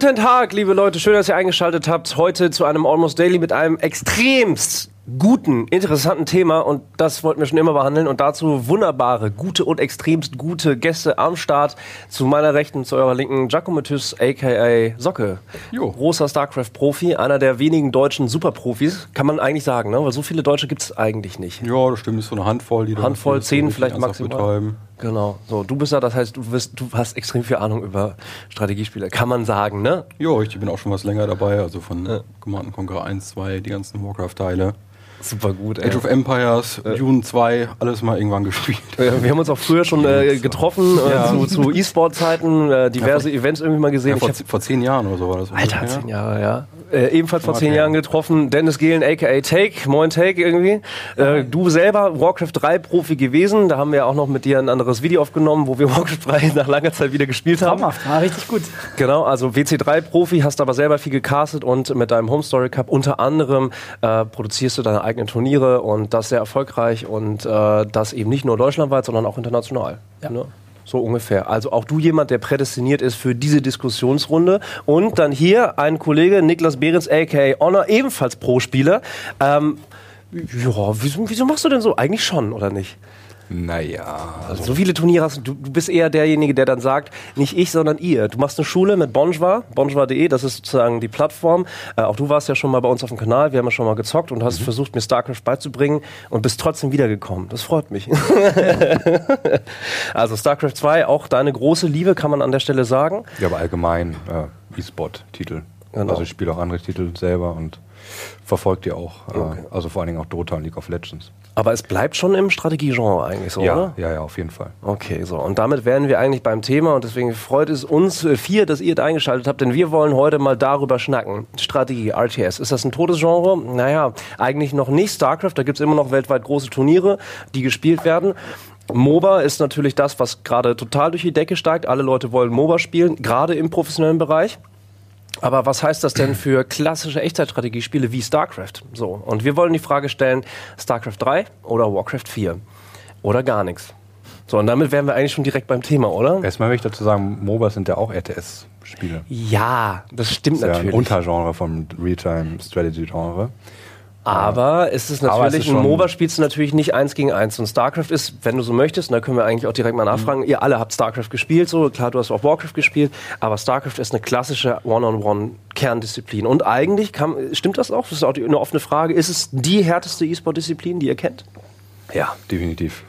Guten Tag, liebe Leute. Schön, dass ihr eingeschaltet habt. Heute zu einem Almost Daily mit einem extremst guten, interessanten Thema. Und das wollten wir schon immer behandeln. Und dazu wunderbare, gute und extremst gute Gäste am Start. Zu meiner Rechten, zu eurer Linken, Giacomo a.k.a. Socke. Jo. Großer StarCraft-Profi, einer der wenigen deutschen Superprofis. Kann man eigentlich sagen, ne? Weil so viele Deutsche gibt es eigentlich nicht. Ja, das stimmt. Ist so eine Handvoll, die da Handvoll, zehn vielleicht maximal. Betreiben. Genau. So, du bist ja, das heißt, du, bist, du hast extrem viel Ahnung über Strategiespiele. Kann man sagen, ne? Ja, ich bin auch schon was länger dabei. Also von Command Conquer 1, 2, die ganzen Warcraft-Teile. Super gut, ey. Age of Empires, Dune 2, alles mal irgendwann gespielt. Äh, Wir haben uns auch früher schon äh, getroffen äh, Ja. zu, zu E-Sport-Zeiten, äh, diverse Events irgendwie mal gesehen. Ja, vor, hab, vor zehn Jahren oder so war das. Alter, zehn Jahre, ja. Äh, ebenfalls vor zehn Jahren getroffen. Dennis Gehlen, aka Take, moin Take irgendwie. Äh, du selber Warcraft 3 Profi gewesen. Da haben wir auch noch mit dir ein anderes Video aufgenommen, wo wir Warcraft 3 nach langer Zeit wieder gespielt haben. Traumhaft, war richtig gut. Genau, also WC3-Profi, hast aber selber viel gecastet und mit deinem Home Story Cup unter anderem äh, produzierst du deine eigenen Turniere und das sehr erfolgreich und äh, das eben nicht nur deutschlandweit, sondern auch international. Ja. Ne? So ungefähr. Also auch du jemand, der prädestiniert ist für diese Diskussionsrunde. Und dann hier ein Kollege, Niklas Behrens, a.k.a. Honor, ebenfalls Pro-Spieler. Ähm, ja, wieso, wieso machst du denn so? Eigentlich schon, oder nicht? Naja, Also so viele Turniere hast du. Du bist eher derjenige, der dann sagt, nicht ich, sondern ihr. Du machst eine Schule mit Bonjwa, bonjwa.de, das ist sozusagen die Plattform. Äh, auch du warst ja schon mal bei uns auf dem Kanal, wir haben ja schon mal gezockt und hast versucht, mir StarCraft beizubringen und bist trotzdem wiedergekommen. Das freut mich. also StarCraft 2, auch deine große Liebe, kann man an der Stelle sagen. ja, aber allgemein äh, E-Sport-Titel. Genau. Also ich spiele auch andere Titel selber und verfolge die auch. Okay. Äh, also vor allen Dingen auch Dota und League of Legends. Aber es bleibt schon im Strategiegenre eigentlich so, ja, oder? ja, ja, auf jeden Fall. Okay, so. Und damit wären wir eigentlich beim Thema und deswegen freut es uns vier, dass ihr da eingeschaltet habt, denn wir wollen heute mal darüber schnacken. Strategie, RTS. Ist das ein totes Genre? Naja, eigentlich noch nicht. StarCraft, da gibt's immer noch weltweit große Turniere, die gespielt werden. MOBA ist natürlich das, was gerade total durch die Decke steigt. Alle Leute wollen MOBA spielen, gerade im professionellen Bereich. Aber was heißt das denn für klassische Echtzeitstrategiespiele wie StarCraft? So, und wir wollen die Frage stellen, StarCraft 3 oder Warcraft 4? Oder gar nichts. So, und damit wären wir eigentlich schon direkt beim Thema, oder? Erstmal möchte ich dazu sagen, MOBAs sind ja auch RTS-Spiele. Ja, das stimmt Das ist ja ein natürlich. Untergenre vom Realtime-Strategy-Genre. Aber es ist es natürlich, ist ein MOBA spielst du natürlich nicht eins gegen eins. Und StarCraft ist, wenn du so möchtest, und da können wir eigentlich auch direkt mal nachfragen, ihr alle habt StarCraft gespielt, so klar, du hast auch Warcraft gespielt, aber StarCraft ist eine klassische One-on-One-Kerndisziplin. Und eigentlich kann, stimmt das auch? Das ist auch die- eine offene Frage. Ist es die härteste E-Sport-Disziplin, die ihr kennt? Ja, definitiv.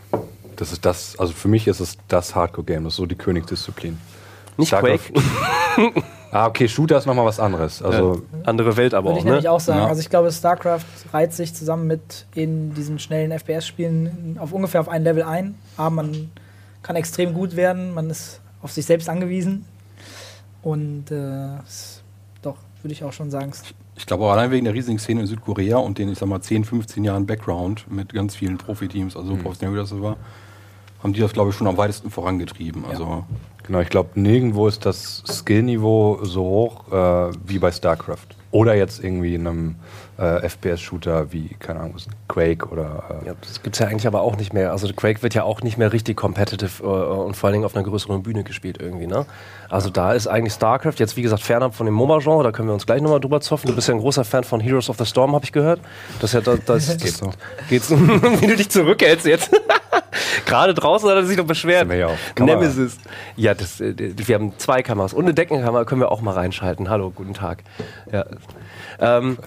Das ist das, also für mich ist es das Hardcore-Game, das ist so die Königsdisziplin. Nicht StarCraft- Quake? Ah, okay, Shooter ist nochmal was anderes. Also, Andere Welt aber Würde auch, ich nämlich ne? auch sagen. Ja. Also ich glaube, StarCraft reiht sich zusammen mit in diesen schnellen FPS-Spielen auf ungefähr auf ein Level ein. Aber man kann extrem gut werden, man ist auf sich selbst angewiesen. Und äh, ist- doch, würde ich auch schon sagen. ich glaube auch allein wegen der riesigen Szene in Südkorea und den, ich sag mal, 10, 15 Jahren Background mit ganz vielen Profiteams, also so professionell wie das so war, haben die das, glaube ich, schon am weitesten vorangetrieben. Also, genau, ich glaube, nirgendwo ist das Skillniveau so hoch äh, wie bei StarCraft. Oder jetzt irgendwie in einem äh, FPS-Shooter wie, keine Ahnung, Quake oder. Äh, Ja, das gibt's ja eigentlich aber auch nicht mehr. Also Quake wird ja auch nicht mehr richtig competitive äh, und vor allen Dingen auf einer größeren Bühne gespielt irgendwie, ne? Also da ist eigentlich StarCraft jetzt, wie gesagt, fernab von dem MOBA-Genre, da können wir uns gleich nochmal drüber zoffen. Du bist ja ein großer Fan von Heroes of the Storm, habe ich gehört. Das ist ja das, das, das Geht so. Geht's, wie du dich zurückhältst jetzt. Gerade draußen hat er sich noch beschwert. Nemesis. Ja, das, äh, wir haben zwei Kameras. Und eine Deckenkamera können wir auch mal reinschalten. Hallo, guten Tag. Ja. Ähm,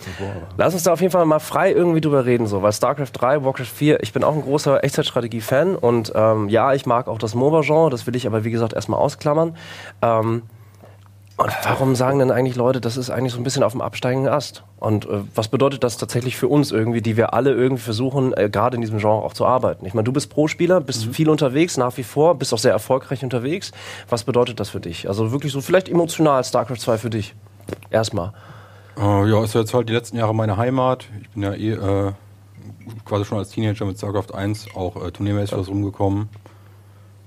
lass uns da auf jeden Fall mal frei irgendwie drüber reden, so, weil StarCraft 3, Warcraft 4, ich bin auch ein großer Echtzeitstrategie-Fan und ähm, ja, ich mag auch das MOBA-Genre, das will ich aber wie gesagt erstmal ausklammern. Ähm, und warum sagen denn eigentlich Leute, das ist eigentlich so ein bisschen auf dem absteigenden Ast? Und äh, was bedeutet das tatsächlich für uns irgendwie, die wir alle irgendwie versuchen, äh, gerade in diesem Genre auch zu arbeiten? Ich meine, du bist Pro-Spieler, bist viel unterwegs, nach wie vor, bist auch sehr erfolgreich unterwegs. Was bedeutet das für dich? Also wirklich so vielleicht emotional StarCraft 2 für dich. Erstmal. Äh, ja, ist jetzt halt die letzten Jahre meine Heimat. Ich bin ja eh äh, quasi schon als Teenager mit StarCraft 1 auch äh, turniermäßig was rumgekommen.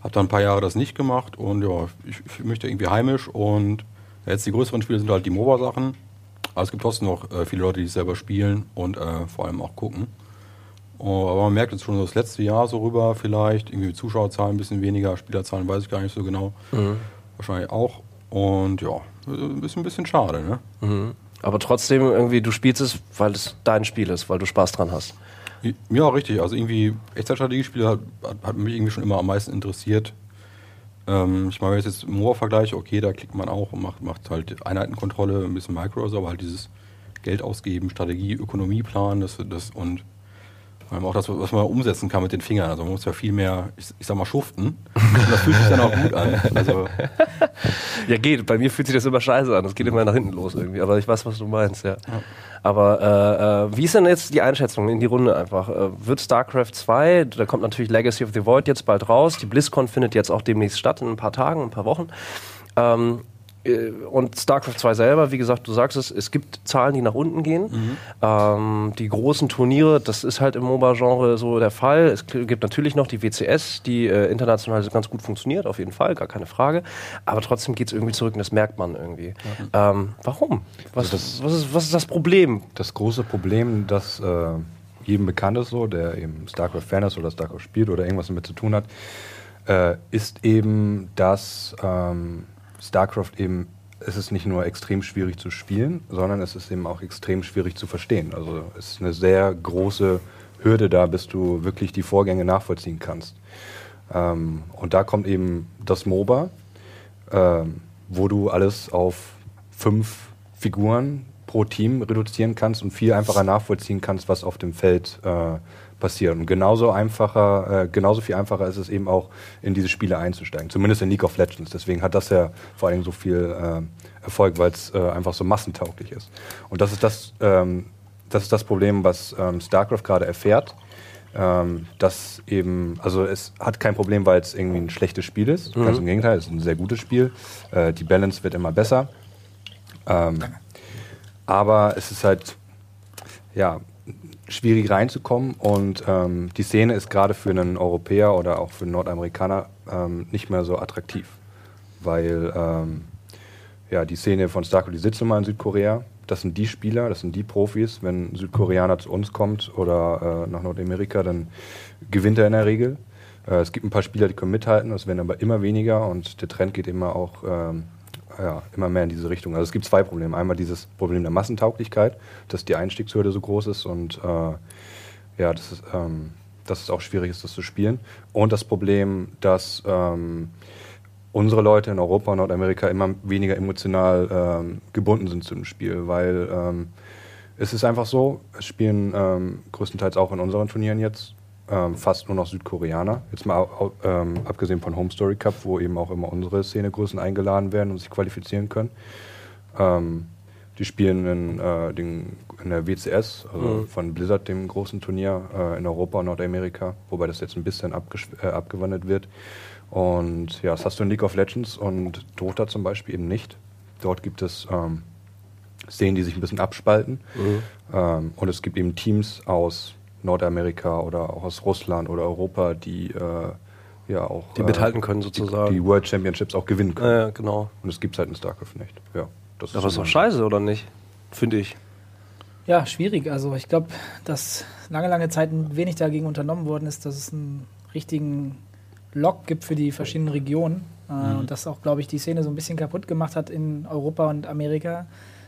Hab dann ein paar Jahre das nicht gemacht und ja, ich, ich fühle mich da irgendwie heimisch und jetzt die größeren Spiele sind halt die MOBA-Sachen. Aber es gibt trotzdem noch äh, viele Leute, die es selber spielen und äh, vor allem auch gucken. Oh, aber man merkt jetzt schon so das letzte Jahr so rüber vielleicht, irgendwie Zuschauerzahlen ein bisschen weniger, Spielerzahlen weiß ich gar nicht so genau. Wahrscheinlich auch. Und ja, ein bisschen, ein bisschen schade, ne? Mhm. Aber trotzdem irgendwie, du spielst es, weil es dein Spiel ist, weil du Spaß dran hast. Ja, richtig. Also irgendwie, Echtzeitstrategiespiele hat, hat mich irgendwie schon immer am meisten interessiert. Ähm, ich meine, wenn ich jetzt Moor vergleiche, okay, da klickt man auch und macht, macht halt Einheitenkontrolle, ein bisschen Micro, aber halt dieses Geld ausgeben, Strategie, Ökonomieplan, das, das und vor allem auch das, was man umsetzen kann mit den Fingern. Also man muss ja viel mehr, ich, ich sag mal, schuften. Und das fühlt sich dann auch gut an. Also ja, geht. Bei mir fühlt sich das immer scheiße an. Das geht immer nach hinten los irgendwie. Aber ich weiß, was du meinst, ja. ja. Aber äh, äh, wie ist denn jetzt die Einschätzung in die Runde einfach? Äh, wird StarCraft 2, da kommt natürlich Legacy of the Void jetzt bald raus. Die BlizzCon findet jetzt auch demnächst statt, in ein paar Tagen, ein paar Wochen. Ähm, äh, und StarCraft 2 selber, wie gesagt, du sagst es, es gibt Zahlen, die nach unten gehen. Mhm. Ähm, die großen Turniere, das ist halt im MOBA-Genre so der Fall. Es gibt natürlich noch die WCS, die äh, international ganz gut funktioniert, auf jeden Fall, gar keine Frage. Aber trotzdem geht es irgendwie zurück und das merkt man irgendwie. Ja. Ähm, warum? Was, also das, was, ist, was ist das Problem? Das große Problem, das äh, jedem bekannt ist, so, der eben StarCraft-Fan ist oder StarCraft spielt oder irgendwas damit zu tun hat, äh, ist eben, dass ähm, StarCraft eben, es ist nicht nur extrem schwierig zu spielen, sondern es ist eben auch extrem schwierig zu verstehen. Also es ist eine sehr große Hürde da, bis du wirklich die Vorgänge nachvollziehen kannst. Ähm, und da kommt eben das MOBA, ähm, wo du alles auf fünf Figuren pro Team reduzieren kannst und viel einfacher nachvollziehen kannst, was auf dem Feld äh, passieren. Und genauso einfacher, äh, genauso viel einfacher ist es eben auch, in diese Spiele einzusteigen. Zumindest in League of Legends. Deswegen hat das ja vor allem so viel äh, Erfolg, weil es äh, einfach so massentauglich ist. Und das ist das, ähm, das ist das Problem, was ähm, StarCraft gerade erfährt. Ähm, dass eben, also es hat kein Problem, weil es irgendwie ein schlechtes Spiel ist. Mhm. Ganz im Gegenteil, es ist ein sehr gutes Spiel. Äh, die Balance wird immer besser. Ähm, aber es ist halt, ja, schwierig reinzukommen und ähm, die Szene ist gerade für einen Europäer oder auch für einen Nordamerikaner ähm, nicht mehr so attraktiv, weil ähm, ja, die Szene von StarCraft, die sitzt immer in Südkorea, das sind die Spieler, das sind die Profis, wenn ein Südkoreaner zu uns kommt oder äh, nach Nordamerika, dann gewinnt er in der Regel. Äh, es gibt ein paar Spieler, die können mithalten, es werden aber immer weniger und der Trend geht immer auch ähm, ja, immer mehr in diese Richtung. Also es gibt zwei Probleme. Einmal dieses Problem der Massentauglichkeit, dass die Einstiegshürde so groß ist und äh, ja, das ist, ähm, dass es auch schwierig ist, das zu spielen. Und das Problem, dass ähm, unsere Leute in Europa und Nordamerika immer weniger emotional ähm, gebunden sind zu dem Spiel, weil ähm, es ist einfach so, es spielen ähm, größtenteils auch in unseren Turnieren jetzt ähm, fast nur noch Südkoreaner. Jetzt mal ähm, abgesehen von Home Story Cup, wo eben auch immer unsere Szenegrößen eingeladen werden und sich qualifizieren können. Ähm, die spielen in, äh, den, in der WCS, also mhm. von Blizzard, dem großen Turnier äh, in Europa und Nordamerika, wobei das jetzt ein bisschen äh, abgewandelt wird. Und ja, das hast du in League of Legends und Dota zum Beispiel eben nicht. Dort gibt es ähm, Szenen, die sich ein bisschen abspalten. Mhm. Ähm, und es gibt eben Teams aus Nordamerika oder auch aus Russland oder Europa, die äh, ja auch. Die mithalten können sozusagen. Die, die, World Championships auch gewinnen können. Ja, genau. Und es gibt es halt in StarCraft nicht. Ja, das ist Aber ist doch scheiße, oder nicht? Finde ich. Ja, schwierig. Also ich glaube, dass lange, lange Zeit wenig dagegen unternommen worden ist, dass es einen richtigen Lock gibt für die verschiedenen Regionen. Äh, mhm. Und das auch, glaube ich, die Szene so ein bisschen kaputt gemacht hat in Europa und Amerika.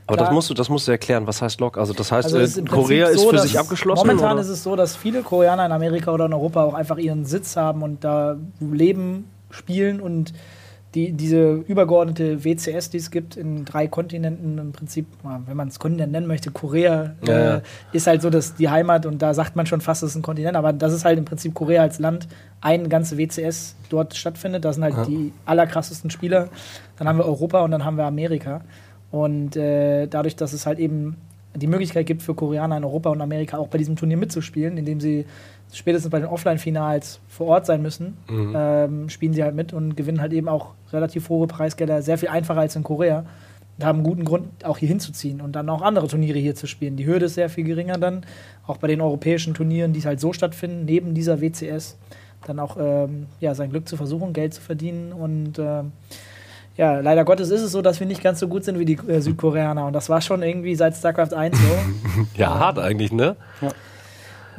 Aber das musst, du, das musst du erklären. Was heißt Lock? Also das heißt, also äh, Korea ist so, für sich abgeschlossen? Momentan oder? ist es so, dass viele Koreaner in Amerika oder in Europa auch einfach ihren Sitz haben und da leben, spielen und die, diese übergeordnete WCS, die es gibt in drei Kontinenten, im Prinzip, wenn man es Kontinent nennen möchte, Korea ja. äh, ist halt so dass die Heimat und da sagt man schon fast, es ist ein Kontinent, aber das ist halt im Prinzip Korea als Land, ein ganze WCS dort stattfindet. Da sind halt ja. die allerkrassesten Spieler. Dann haben wir Europa und dann haben wir Amerika. Und äh, dadurch, dass es halt eben die Möglichkeit gibt für Koreaner in Europa und Amerika auch bei diesem Turnier mitzuspielen, indem sie spätestens bei den Offline-Finals vor Ort sein müssen, mhm. ähm, spielen sie halt mit und gewinnen halt eben auch relativ hohe Preisgelder, sehr viel einfacher als in Korea. Und haben einen guten Grund, auch hier hinzuziehen und dann auch andere Turniere hier zu spielen. Die Hürde ist sehr viel geringer dann, auch bei den europäischen Turnieren, die halt so stattfinden, neben dieser WCS, dann auch ähm, ja, sein Glück zu versuchen, Geld zu verdienen und ähm, ja, leider Gottes ist es so, dass wir nicht ganz so gut sind wie die äh, Südkoreaner. Und das war schon irgendwie seit StarCraft 1 so. ja, hart eigentlich, ne? Ja.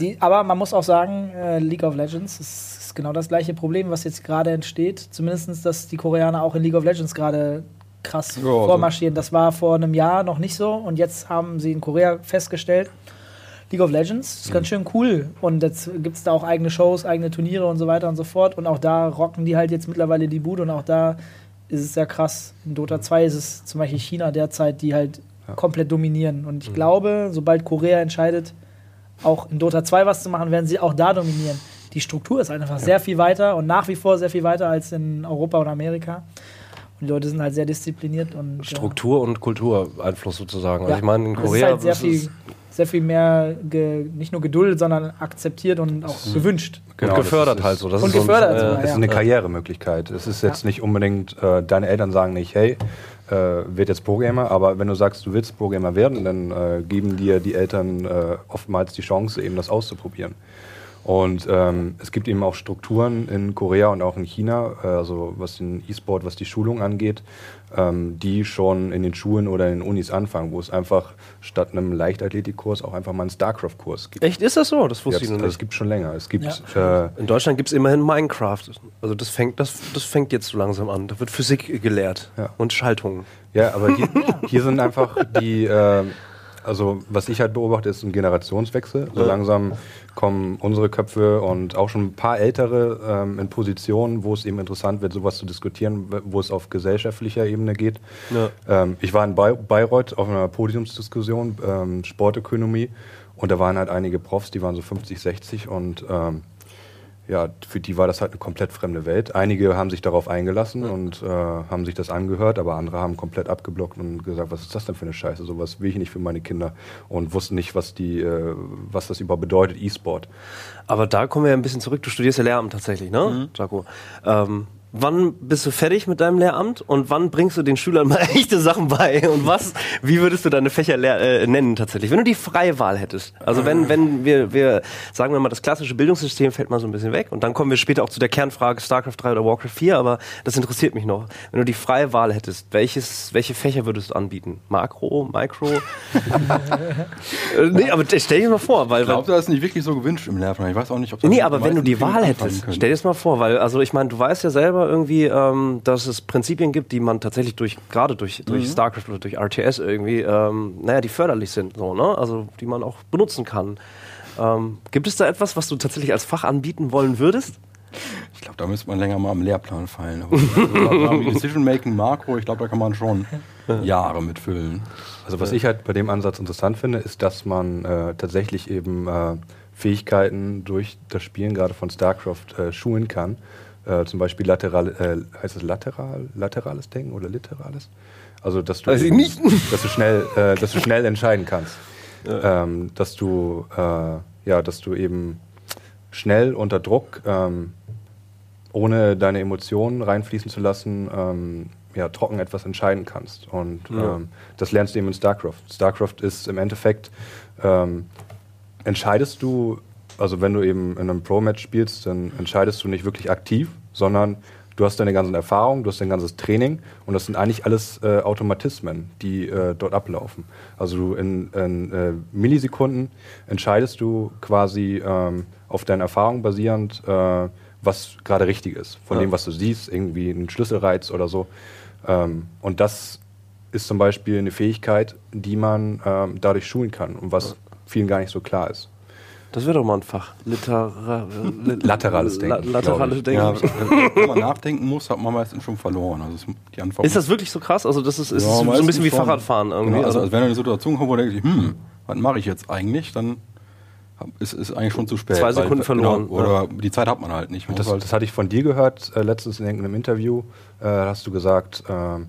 Die, aber man muss auch sagen, äh, League of Legends ist, ist, genau das gleiche Problem, was jetzt gerade entsteht. Zumindest, dass die Koreaner auch in League of Legends gerade krass Ja, also- vormarschieren. Das war vor einem Jahr noch nicht so und jetzt haben sie in Korea festgestellt, League of Legends ist ganz schön cool und jetzt gibt es da auch eigene Shows, eigene Turniere und so weiter und so fort und auch da rocken die halt jetzt mittlerweile die Bude und auch da ist es sehr krass. In Dota 2 ist es zum Beispiel China derzeit, die halt komplett dominieren und ich glaube, sobald Korea entscheidet, auch in Dota 2 was zu machen, werden sie auch da dominieren. Die Struktur ist einfach sehr viel weiter und nach wie vor sehr viel weiter als in Europa oder Amerika. Und die Leute sind halt sehr diszipliniert und Struktur und Kultureinfluss sozusagen. Ja. Also ich meine, in ja, es ist Korea halt sehr ist viel, es sehr viel mehr ge, nicht nur Geduld, sondern akzeptiert und auch gewünscht. Genau, und das gefördert ist- halt so. Das Und ist so ein- gefördert äh, sogar, Es ist ja. eine Karrieremöglichkeit. Es ist jetzt nicht unbedingt, äh, deine Eltern sagen nicht, hey, äh, wird jetzt Pro-Gamer, aber wenn du sagst, du willst Pro-Gamer werden, dann äh, geben dir die Eltern äh, oftmals die Chance, eben das auszuprobieren. Und ähm, es gibt eben auch Strukturen in Korea und auch in China, äh, also was den E-Sport, was die Schulung angeht, ähm, die schon in den Schulen oder in den Unis anfangen, wo es einfach statt einem Leichtathletikkurs auch einfach mal einen StarCraft-Kurs gibt. Echt, ist das so? Das wusste Ja, ich noch nicht. es gibt schon länger. Es gibt Ja. äh, In Deutschland gibt es immerhin Minecraft. Also das fängt, das, das fängt jetzt so langsam an. Da wird Physik gelehrt Ja. und Schaltungen. Ja, aber hier, hier sind einfach die, äh, also was ich halt beobachte, ist ein Generationswechsel. So langsam kommen unsere Köpfe und auch schon ein paar ältere ähm, in Positionen, wo es eben interessant wird, sowas zu diskutieren, wo es auf gesellschaftlicher Ebene geht. Ja. Ähm, ich war in Bay Bayreuth auf einer Podiumsdiskussion, ähm, Sportökonomie, und da waren halt einige Profs, die waren so 50, 60 und ähm, ja, für die war das halt eine komplett fremde Welt. Einige haben sich darauf eingelassen und äh, haben sich das angehört, aber andere haben komplett abgeblockt und gesagt, was ist das denn für eine Scheiße? Sowas will ich nicht für meine Kinder und wussten nicht, was die, äh, was das überhaupt bedeutet, E-Sport. Aber da kommen wir ein bisschen zurück. Du studierst ja Lehramt tatsächlich, ne, Jaco? Ähm, wann bist du fertig mit deinem Lehramt und wann bringst du den Schülern mal echte Sachen bei? Und was, wie würdest du deine Fächer äh, nennen tatsächlich? Wenn du die freie Wahl hättest. Also wenn, wenn wir, wir, sagen wir mal, das klassische Bildungssystem fällt mal so ein bisschen weg und dann kommen wir später auch zu der Kernfrage StarCraft 3 oder Warcraft 4, aber das interessiert mich noch. Wenn du die freie Wahl hättest, welches, welche Fächer würdest du anbieten? Makro, Micro? äh, nee, aber stell dir mal vor, weil, Ich glaube, das ist nicht wirklich so gewünscht im Lehrplan. Ich weiß auch nicht, ob das Nee, aber wenn du die Wahl hättest, stell dir das mal vor, weil, also ich meine, du weißt ja selber irgendwie, ähm, dass es Prinzipien gibt, die man tatsächlich durch, gerade durch, durch Mhm. StarCraft oder durch RTS irgendwie, ähm, naja, die förderlich sind, so, ne? Also die man auch benutzen kann. Ähm, gibt es da etwas, was du tatsächlich als Fach anbieten wollen würdest? Ich glaube, da müsste man länger mal am Lehrplan fallen. Also, wie Decision Making Makro, ich glaube, da kann man schon Jahre mitfüllen. Also was ich halt bei dem Ansatz interessant finde, ist, dass man äh, tatsächlich eben äh, Fähigkeiten durch das Spielen gerade von StarCraft äh, schulen kann. Äh, zum Beispiel lateral, äh, heißt es lateral, laterales Denken oder literales? Also dass du, eben- nicht. dass du schnell, äh, dass du schnell entscheiden kannst, ähm, dass du äh, ja, dass du eben schnell unter Druck ähm, ohne deine Emotionen reinfließen zu lassen, ähm, ja, trocken etwas entscheiden kannst. Und Ja. ähm, das lernst du eben in StarCraft. StarCraft ist im Endeffekt, ähm, entscheidest du, also wenn du eben in einem Pro-Match spielst, dann entscheidest du nicht wirklich aktiv, sondern du hast deine ganzen Erfahrungen, du hast dein ganzes Training und das sind eigentlich alles äh, Automatismen, die äh, dort ablaufen. Also du in, in äh, Millisekunden entscheidest du quasi ähm, auf deinen Erfahrungen basierend, äh, was gerade richtig ist, von Ja. dem, was du siehst, irgendwie ein Schlüsselreiz oder so. Ähm, und das ist zum Beispiel eine Fähigkeit, die man ähm, dadurch schulen kann und was vielen gar nicht so klar ist. Das wäre doch mal ein Fach. Litera li- Laterales Denken, La laterales Denken. Ja, wenn man nachdenken muss, hat man meistens schon verloren. Also die Antwort Ist das wirklich so krass? Also das ist, ist Ja, so ein bisschen wie schon. Fahrradfahren irgendwie. Genau, also, also, wenn du in eine Situation kommst, wo du denkst, hm, was mache ich jetzt eigentlich, dann ist es eigentlich schon zu spät. Zwei Sekunden verloren, Genau, oder die Zeit hat man halt nicht. Man Das, halt, das hatte ich von dir gehört, äh, letztens in irgendeinem Interview, äh, hast du gesagt, ähm,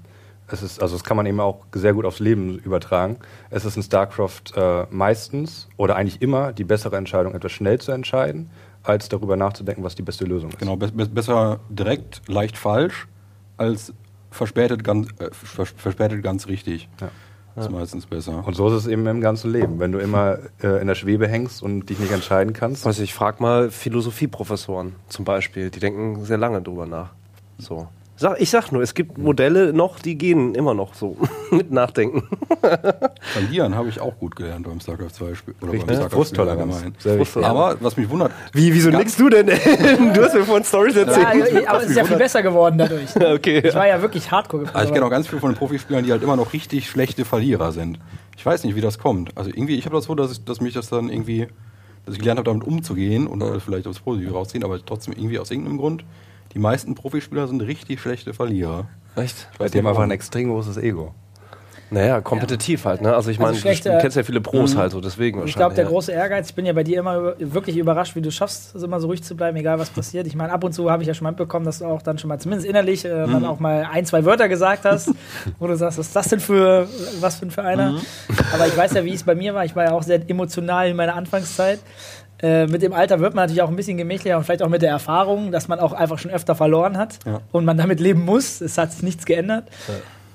es ist, also das kann man eben auch sehr gut aufs Leben übertragen. Es ist in StarCraft äh, meistens oder eigentlich immer die bessere Entscheidung, etwas schnell zu entscheiden, als darüber nachzudenken, was die beste Lösung ist. genau, be be besser direkt leicht falsch, als verspätet ganz, äh, vers verspätet ganz richtig. Ja. Das ist meistens besser. Und so ist es eben im ganzen Leben. Wenn du immer äh, in der Schwebe hängst und dich nicht entscheiden kannst, weiß ich, frag mal Philosophieprofessoren zum Beispiel. Die denken sehr lange drüber nach. So. Sag, ich sag nur, es gibt Modelle noch, die gehen immer noch so mit Nachdenken. Verlieren habe ich auch gut gelernt beim StarCraft 2 Spiel. Oder Richtig, beim ne? StarCraft allgemein. Aber was mich wundert, Wie, wieso nickst du denn? du hast mir vorhin Stories Ja, erzählt. aber es ist ja viel besser geworden dadurch. okay. Ich war ja wirklich hardcore also ich kenne auch ganz viele von den Profispielern, die halt immer noch richtig schlechte Verlierer sind. Ich weiß nicht, wie das kommt. Also irgendwie, ich habe das so, dass, ich, dass mich das dann irgendwie, dass ich gelernt habe, damit umzugehen und vielleicht aufs Positive rausziehen, aber trotzdem irgendwie aus irgendeinem Grund, die meisten Profispieler sind richtig schlechte Verlierer. Echt? Ich Die weiß haben nicht, einfach ein extrem großes Ego. Naja, kompetitiv halt, ne? Also ich meine, Also du, kennst ja viele Pros halt so, deswegen Ich glaube, der ja. große Ehrgeiz, ich bin ja bei dir immer wirklich überrascht, wie du schaffst, es immer so ruhig zu bleiben, egal was passiert. Ich meine, ab und zu habe ich ja schon mal mitbekommen, dass du auch dann schon mal zumindest innerlich äh, Mhm. dann auch mal ein, zwei Wörter gesagt hast, wo du sagst, was ist das denn für was für ein für einer? Mhm. Aber ich weiß ja, wie es bei mir war. Ich war ja auch sehr emotional in meiner Anfangszeit. Äh, mit dem Alter wird man natürlich auch ein bisschen gemächlicher und vielleicht auch mit der Erfahrung, dass man auch einfach schon öfter verloren hat Ja. und man damit leben muss. Es hat sich nichts geändert.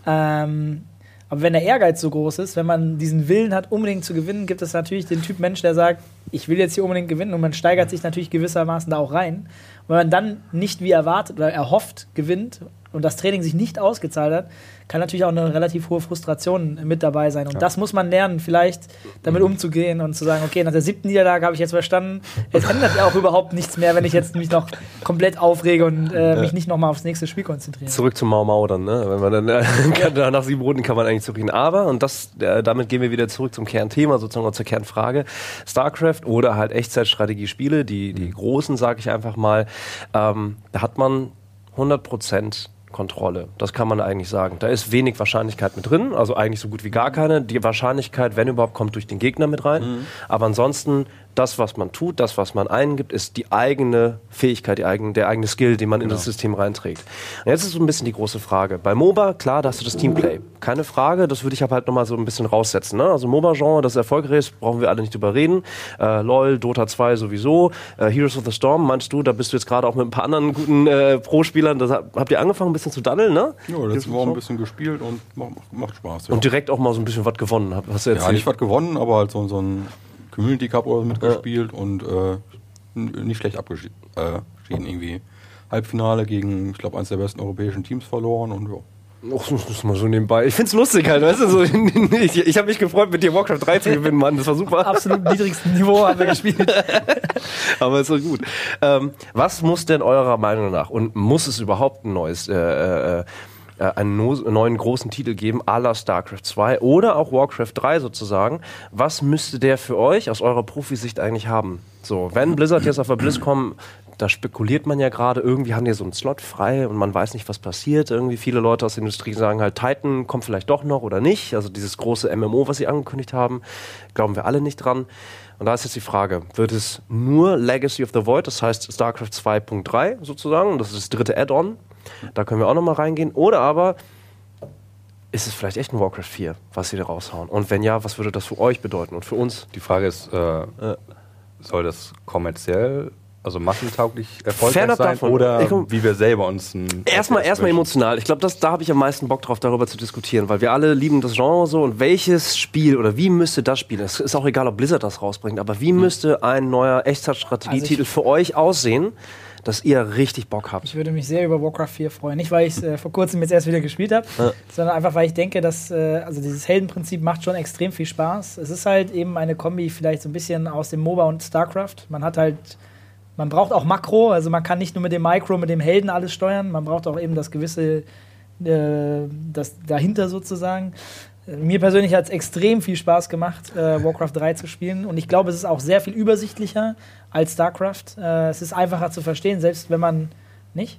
Ähm, aber wenn der Ehrgeiz so groß ist, wenn man diesen Willen hat, unbedingt zu gewinnen, gibt es natürlich den Typ Mensch, der sagt, ich will jetzt hier unbedingt gewinnen und man steigert sich natürlich gewissermaßen da auch rein. Und wenn man dann nicht wie erwartet oder erhofft gewinnt und das Training sich nicht ausgezahlt hat, kann natürlich auch eine relativ hohe Frustration mit dabei sein. Und das muss man lernen, vielleicht damit umzugehen und zu sagen, okay, nach der siebten Niederlage habe ich jetzt verstanden, es ändert ja auch überhaupt nichts mehr, wenn ich jetzt mich noch komplett aufrege und äh, mich nicht nochmal aufs nächste Spiel konzentriere. Zurück zum Mau Mau dann, ne? Wenn man dann äh, kann, nach sieben Runden kann man eigentlich zurückgehen. Aber, und das, äh, damit gehen wir wieder zurück zum Kernthema, sozusagen und zur Kernfrage. StarCraft oder halt Echtzeitstrategiespiele, die, die großen, sage ich einfach mal, ähm, da hat man 100% Kontrolle. Das kann man eigentlich sagen. Da ist wenig Wahrscheinlichkeit mit drin, also eigentlich so gut wie gar keine. Die Wahrscheinlichkeit, wenn überhaupt, kommt durch den Gegner mit rein. Aber ansonsten, das, was man tut, das, was man eingibt, ist die eigene Fähigkeit, die eigene, der eigene Skill, den man in das System reinträgt. Und jetzt ist so ein bisschen die große Frage. Bei MOBA, klar, da hast du das Teamplay. Keine Frage, das würde ich aber halt nochmal so ein bisschen raussetzen. Ne? Also MOBA-Genre, das erfolgreich ist, brauchen wir alle nicht drüber reden. Äh, LOL, Dota 2 sowieso. Äh, Heroes of the Storm, meinst du, da bist du jetzt gerade auch mit ein paar anderen guten äh, Pro-Spielern. Das hab- Habt ihr angefangen, ein bisschen zu daddeln, ne? Ja, letzte Woche ein bisschen gespielt und macht, macht Spaß. Ja. Und direkt auch mal so ein bisschen was gewonnen, hast du ja, nicht was gewonnen, aber halt so, so ein Community Cup oder so mitgespielt und äh, nicht schlecht abgeschieden äh, irgendwie. Halbfinale gegen, ich glaube, eines der besten europäischen Teams verloren und ja. Och, das ist mal so nebenbei. Ich find's lustig halt, weißt du, so, ich, ich habe mich gefreut, mit dir Warcraft 3 zu gewinnen, Mann, das war super. Absolut niedrigsten Niveau haben wir gespielt. Aber ist so gut. Ähm, was muss denn eurer Meinung nach und muss es überhaupt ein neues, äh, äh, äh, einen no neuen großen Titel geben, à la StarCraft 2 oder auch Warcraft 3 sozusagen? Was müsste der für euch aus eurer Profisicht eigentlich haben? So, wenn Blizzard jetzt auf der BlizzCon da spekuliert man ja gerade, irgendwie haben die so einen Slot frei und man weiß nicht, was passiert. Irgendwie viele Leute aus der Industrie sagen halt, Titan kommt vielleicht doch noch oder nicht. Also dieses große MMO, was sie angekündigt haben, glauben wir alle nicht dran. Und da ist jetzt die Frage, wird es nur Legacy of the Void, das heißt StarCraft 2.3 sozusagen, das ist das dritte Add-on, da können wir auch nochmal reingehen, oder aber ist es vielleicht echt ein Warcraft 4, was sie da raushauen? Und wenn ja, was würde das für euch bedeuten und für uns? Die Frage ist, äh, soll das kommerziell, also massentauglich erfolgreich Fernab sein davon. oder komm- wie wir selber uns ein Erstmal, erstmal emotional. Ich glaube, das, da habe ich am meisten Bock drauf, darüber zu diskutieren, weil wir alle lieben das Genre so. Und welches Spiel oder wie müsste das Spiel, es ist auch egal, ob Blizzard das rausbringt, aber wie müsste ein neuer Echtzeitstrategietitel Also für euch aussehen, dass ihr richtig Bock habt? Ich würde mich sehr über Warcraft 4 freuen. Nicht, weil ich es äh, vor kurzem jetzt erst wieder gespielt habe, sondern einfach, weil ich denke, dass äh, also dieses Heldenprinzip macht schon extrem viel Spaß. Es ist halt eben eine Kombi vielleicht so ein bisschen aus dem MOBA und StarCraft. Man hat halt, man braucht auch Makro, also man kann nicht nur mit dem Micro, mit dem Helden alles steuern, man braucht auch eben das gewisse, äh, das dahinter sozusagen. Äh, Mir persönlich hat es extrem viel Spaß gemacht, äh, Warcraft 3 zu spielen. Und ich glaube, es ist auch sehr viel übersichtlicher als StarCraft. Äh, es ist einfacher zu verstehen, selbst wenn man nicht.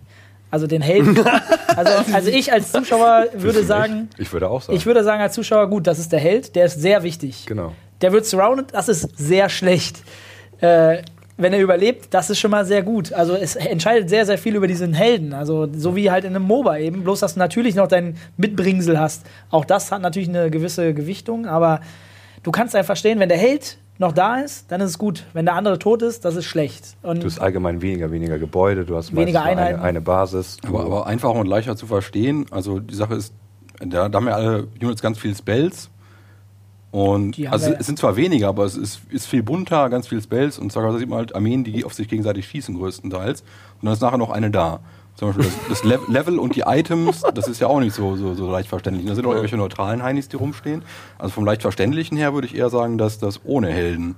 Also den Helden. also, also ich als Zuschauer würde sagen, Ich würde auch sagen. ich würde sagen als Zuschauer, gut, das ist der Held, der ist sehr wichtig. genau. Der wird surrounded, das ist sehr schlecht. Äh, wenn er überlebt, das ist schon mal sehr gut. Also es entscheidet sehr, sehr viel über diesen Helden. Also so wie halt in einem MOBA eben. Bloß, dass du natürlich noch dein Mitbringsel hast. Auch das hat natürlich eine gewisse Gewichtung, aber du kannst einfach verstehen, wenn der Held noch da ist, dann ist es gut. Wenn der andere tot ist, das ist schlecht. Und Du hast allgemein weniger, weniger Gebäude, du hast Weniger Einheiten. Eine, eine Basis. Aber, aber einfacher und leichter zu verstehen. Also die Sache ist, da, da haben ja alle Units ganz viele Spells. Und also es sind zwar weniger, aber es ist, ist viel bunter, ganz viele Spells und da sieht man halt Armeen, die auf sich gegenseitig schießen größtenteils. Und dann ist nachher noch eine da. Zum Beispiel das, das Le- Level und die Items, das ist ja auch nicht so, so, so leicht verständlich. Da sind auch irgendwelche neutralen Heinis, die rumstehen. Also vom leicht verständlichen her würde ich eher sagen, dass das ohne Helden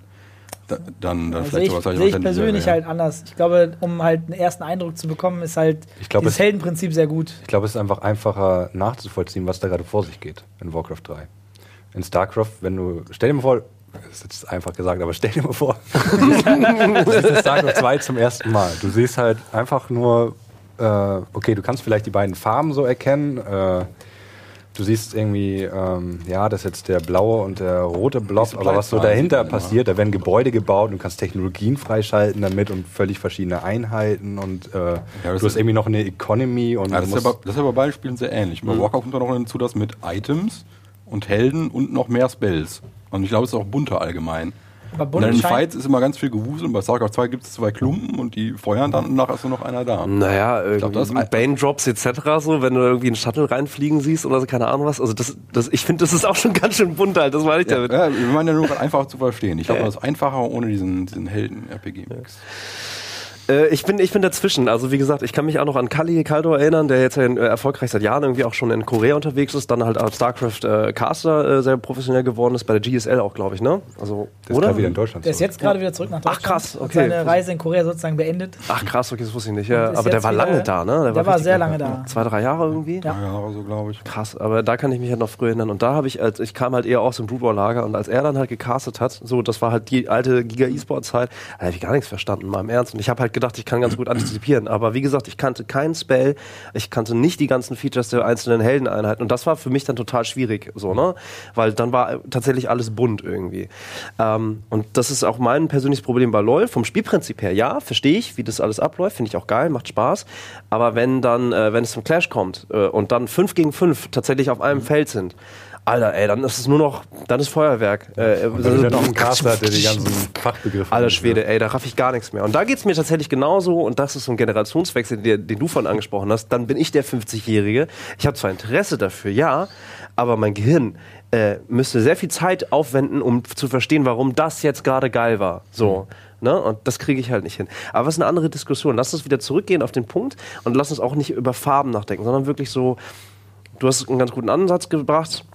da, dann, dann sehe vielleicht ich, sowas leicht sehe ich persönlich wäre. halt anders. Ich glaube, um halt einen ersten Eindruck zu bekommen, ist halt dieses es- Heldenprinzip sehr gut. Ich glaube, es ist einfach einfacher nachzuvollziehen, was da gerade vor sich geht in Warcraft 3. In StarCraft, wenn du, stell dir mal vor, das ist jetzt einfach gesagt, aber stell dir mal vor, du siehst in StarCraft 2 zum ersten Mal. Du siehst halt einfach nur, äh, okay, du kannst vielleicht die beiden Farben so erkennen. Äh, du siehst irgendwie, ähm, ja, das ist jetzt der blaue und der rote Diese aber was so dahinter passiert, da werden Gebäude gebaut, du kannst Technologien freischalten damit und völlig verschiedene Einheiten und äh, das du hast ist- irgendwie noch eine Economy und Ja, das, ist ja bei, das ist ja bei beiden Spielen sehr ähnlich. Bei Warcraft kommt da noch hinzu, dass mit Items und Helden und noch mehr Spells. Und ich glaube, es ist auch bunter allgemein. Bunt in Fights ist immer ganz viel Gewusel. Und bei StarCraft 2 gibt es zwei Klumpen und die feuern dann und nachher ist nur noch einer da. Naja, glaub, das irgendwie ist- Bane-Drops etc. so, wenn du irgendwie einen Shuttle reinfliegen siehst oder so, keine Ahnung was. Also das, das, ich finde, das ist auch schon ganz schön bunt halt, das meine ich Ja, damit. ja, wir meinen ja nur einfach zu verstehen. Ich glaube, das ist einfacher ohne diesen, diesen Helden-RPG-Mix. Äh, ich, bin, ich bin dazwischen. Also wie gesagt, ich kann mich auch noch an Kali Kaldo erinnern, der jetzt ja äh, erfolgreich seit Jahren irgendwie auch schon in Korea unterwegs ist, dann halt als StarCraft äh, Caster äh, sehr professionell geworden ist, bei der GSL auch, glaube ich, ne? Also, Der ist oder? gerade wieder in Deutschland. Der ist jetzt gerade wieder zurück nach Ach, Deutschland. krass, Hat okay. seine Reise in Korea sozusagen beendet. Ach krass, okay, das wusste ich nicht. Ja, ist aber der war lange da, ne? der war richtig sehr lange da. Zwei, drei Jahre irgendwie? Ja. Drei Jahre so, glaube ich. Krass, aber da kann ich mich halt noch früher erinnern. Und da habe ich, als ich kam halt eher aus dem Brood War Lager und als er dann halt gecastet hat, so, das war halt die alte Giga E-Sport-Zeit, da habe ich gar nichts verstanden, mal im Ernst. Und ich habe halt gedacht, ich kann ganz gut antizipieren. Aber wie gesagt, ich kannte keinen Spell, ich kannte nicht die ganzen Features der einzelnen Heldeneinheiten. Und das war für mich dann total schwierig, so, ne? Weil dann war tatsächlich alles bunt irgendwie. Ähm, und das ist auch mein persönliches Problem bei LoL. Vom Spielprinzip her, ja, verstehe ich, wie das alles abläuft, finde ich auch geil, macht Spaß. Aber wenn dann, äh, wenn es zum Clash kommt äh, und dann 5 gegen 5 tatsächlich auf einem Feld sind, Alter, ey, dann ist es nur noch, dann ist Feuerwerk. Äh, Wenn du noch einen Caster hat, der die ganzen Fachbegriffe. Alter Schwede, ey, da raff ich gar nichts mehr. Und da geht's mir tatsächlich genauso, und das ist so ein Generationswechsel, den, den du von angesprochen hast, dann bin ich der 50-Jährige. Ich habe zwar Interesse dafür, ja, aber mein Gehirn äh, müsste sehr viel Zeit aufwenden, um zu verstehen, warum das jetzt gerade geil war. So. Ne? Und das kriege ich halt nicht hin. Aber was ist eine andere Diskussion? Lass uns wieder zurückgehen auf den Punkt und lass uns auch nicht über Farben nachdenken, sondern wirklich so, du hast einen ganz guten Ansatz gebracht.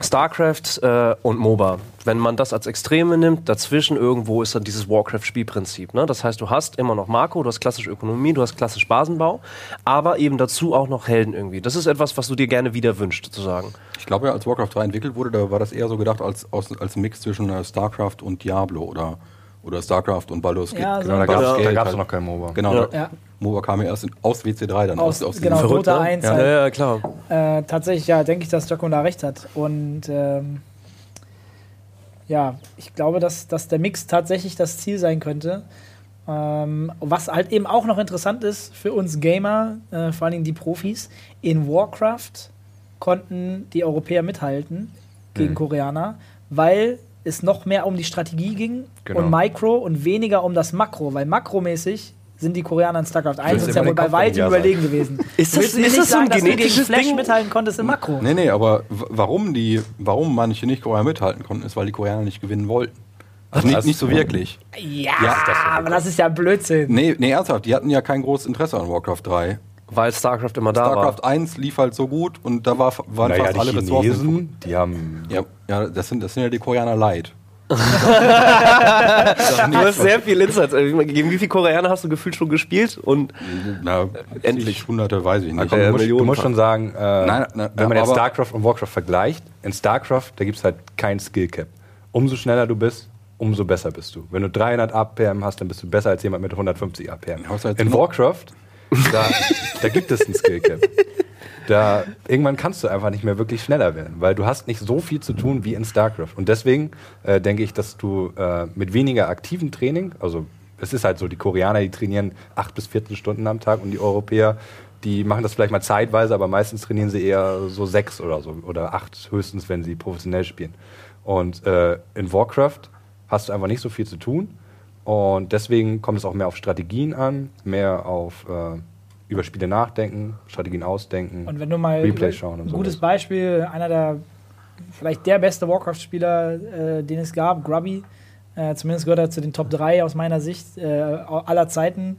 StarCraft äh, und MOBA. Wenn man das als Extreme nimmt, dazwischen irgendwo ist dann dieses Warcraft-Spielprinzip. Ne? Das heißt, du hast immer noch Makro, du hast klassische Ökonomie, du hast klassisch Basenbau, aber eben dazu auch noch Helden irgendwie. Das ist etwas, was du dir gerne wieder wünscht, sozusagen. Ich glaube ja, als Warcraft 3 entwickelt wurde, da war das eher so gedacht als, aus, als Mix zwischen äh, StarCraft und Diablo oder, oder StarCraft und Baldur's Gate. Ja, so Genau, da Ja. gab es da halt. noch kein MOBA. Genau, Ja. MOBA kam ja erst in, aus WC3 dann. Aus- aus, genau. diesem- Dota 1 ja, halt. ja, ja, klar. Äh, tatsächlich, ja, denke ich, dass Jocko da recht hat. Und ähm, ja, ich glaube, dass, dass der Mix tatsächlich das Ziel sein könnte. Ähm, was halt eben auch noch interessant ist für uns Gamer, äh, vor allen Dingen die Profis, in Warcraft konnten die Europäer mithalten gegen Mhm. Koreaner, weil es noch mehr um die Strategie ging Genau. und Micro und weniger um das Makro, weil makromäßig sind die Koreaner in StarCraft 1 willst uns ja wohl bei weitem überlegen gewesen. Ist das- ist nicht das so ein sagen, dass du gegen genetisches Flash Ding? mithalten konntest im Makro. Nee, nee, aber warum, die, warum manche nicht Koreaner mithalten konnten, ist, weil die Koreaner nicht gewinnen wollten. Also nicht, das- nicht so wirklich. Ja, Ja, aber das ist ja Blödsinn. Nee, nee, ernsthaft, die hatten ja kein großes Interesse an Warcraft 3. Weil StarCraft immer da StarCraft 1 lief halt so gut und da war, waren Naja, fast alle Ressourcen. Die haben Ja, ja das, sind, das sind ja die Koreaner leid. Du hast sehr viel Insights. Äh, Gegen wie viele Koreaner hast du gefühlt schon gespielt? Und Na, Endlich. Hunderte, weiß ich nicht. Komm, Äh, du, musst, du musst schon sagen, äh, Nein, nein, wenn man jetzt StarCraft und Warcraft vergleicht, in StarCraft, da gibt es halt kein Skillcap. Umso schneller du bist, umso besser bist du. Wenn du 300 APM hast, dann bist du besser als jemand mit 150 APM. In Warcraft, da, da gibt es ein Skillcap. Da, irgendwann kannst du einfach nicht mehr wirklich schneller werden, weil du hast nicht so viel zu tun wie in StarCraft. Und deswegen äh, denke ich, dass du äh, mit weniger aktivem Training, also es ist halt so, die Koreaner, die trainieren acht bis 14 Stunden am Tag und die Europäer, die machen das vielleicht mal zeitweise, aber meistens trainieren sie eher so sechs oder so oder acht höchstens, wenn sie professionell spielen. Und äh, in Warcraft hast du einfach nicht so viel zu tun und deswegen kommt es auch mehr auf Strategien an, mehr auf äh, über Spiele nachdenken, Strategien ausdenken, Und wenn du mal Replay schauen und ein gutes. Beispiel, einer der vielleicht der beste Warcraft-Spieler, äh, den es gab, Grubby, äh, zumindest gehört er zu den Top 3 aus meiner Sicht äh, aller Zeiten.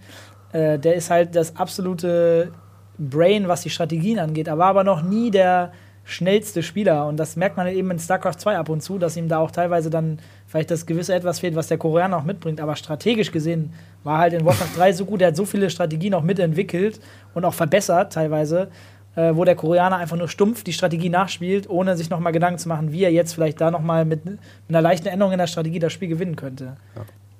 Äh, der ist halt das absolute Brain, was die Strategien angeht. Er war aber noch nie der schnellste Spieler. Und das merkt man eben in StarCraft 2 ab und zu, dass ihm da auch teilweise dann vielleicht das gewisse etwas fehlt, was der Koreaner auch mitbringt. Aber strategisch gesehen war halt in Warcraft 3 so gut, er hat so viele Strategien auch mitentwickelt und auch verbessert teilweise, äh, wo der Koreaner einfach nur stumpf die Strategie nachspielt, ohne sich nochmal Gedanken zu machen, wie er jetzt vielleicht da nochmal mit, mit einer leichten Änderung in der Strategie das Spiel gewinnen könnte.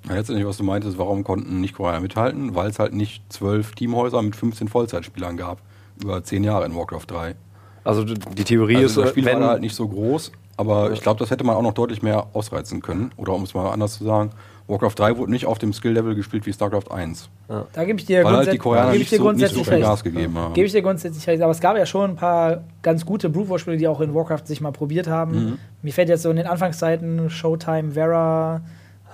Ja, letztendlich, was du meintest, warum konnten nicht Koreaner mithalten? Weil es halt nicht zwölf Teamhäuser mit 15 Vollzeitspielern gab. Über zehn Jahre in Warcraft 3. Also die Theorie Also ist, das Spiel wenn, war halt nicht so groß, aber ich glaube, das hätte man auch noch deutlich mehr ausreizen können. Oder um es mal anders zu sagen, Warcraft 3 wurde nicht auf dem Skill-Level gespielt wie StarCraft 1. Da gebe ich dir, Weil halt grundsätzlich- die Koreaner gebe nicht ich dir so, nicht so grundsätzlich viel recht. Gas gegeben haben. Gebe ich dir grundsätzlich recht, aber es gab ja schon ein paar ganz gute Brute War Spiele, die auch in Warcraft sich mal probiert haben. Mhm. Mir fällt jetzt so in den Anfangszeiten Showtime, Vera,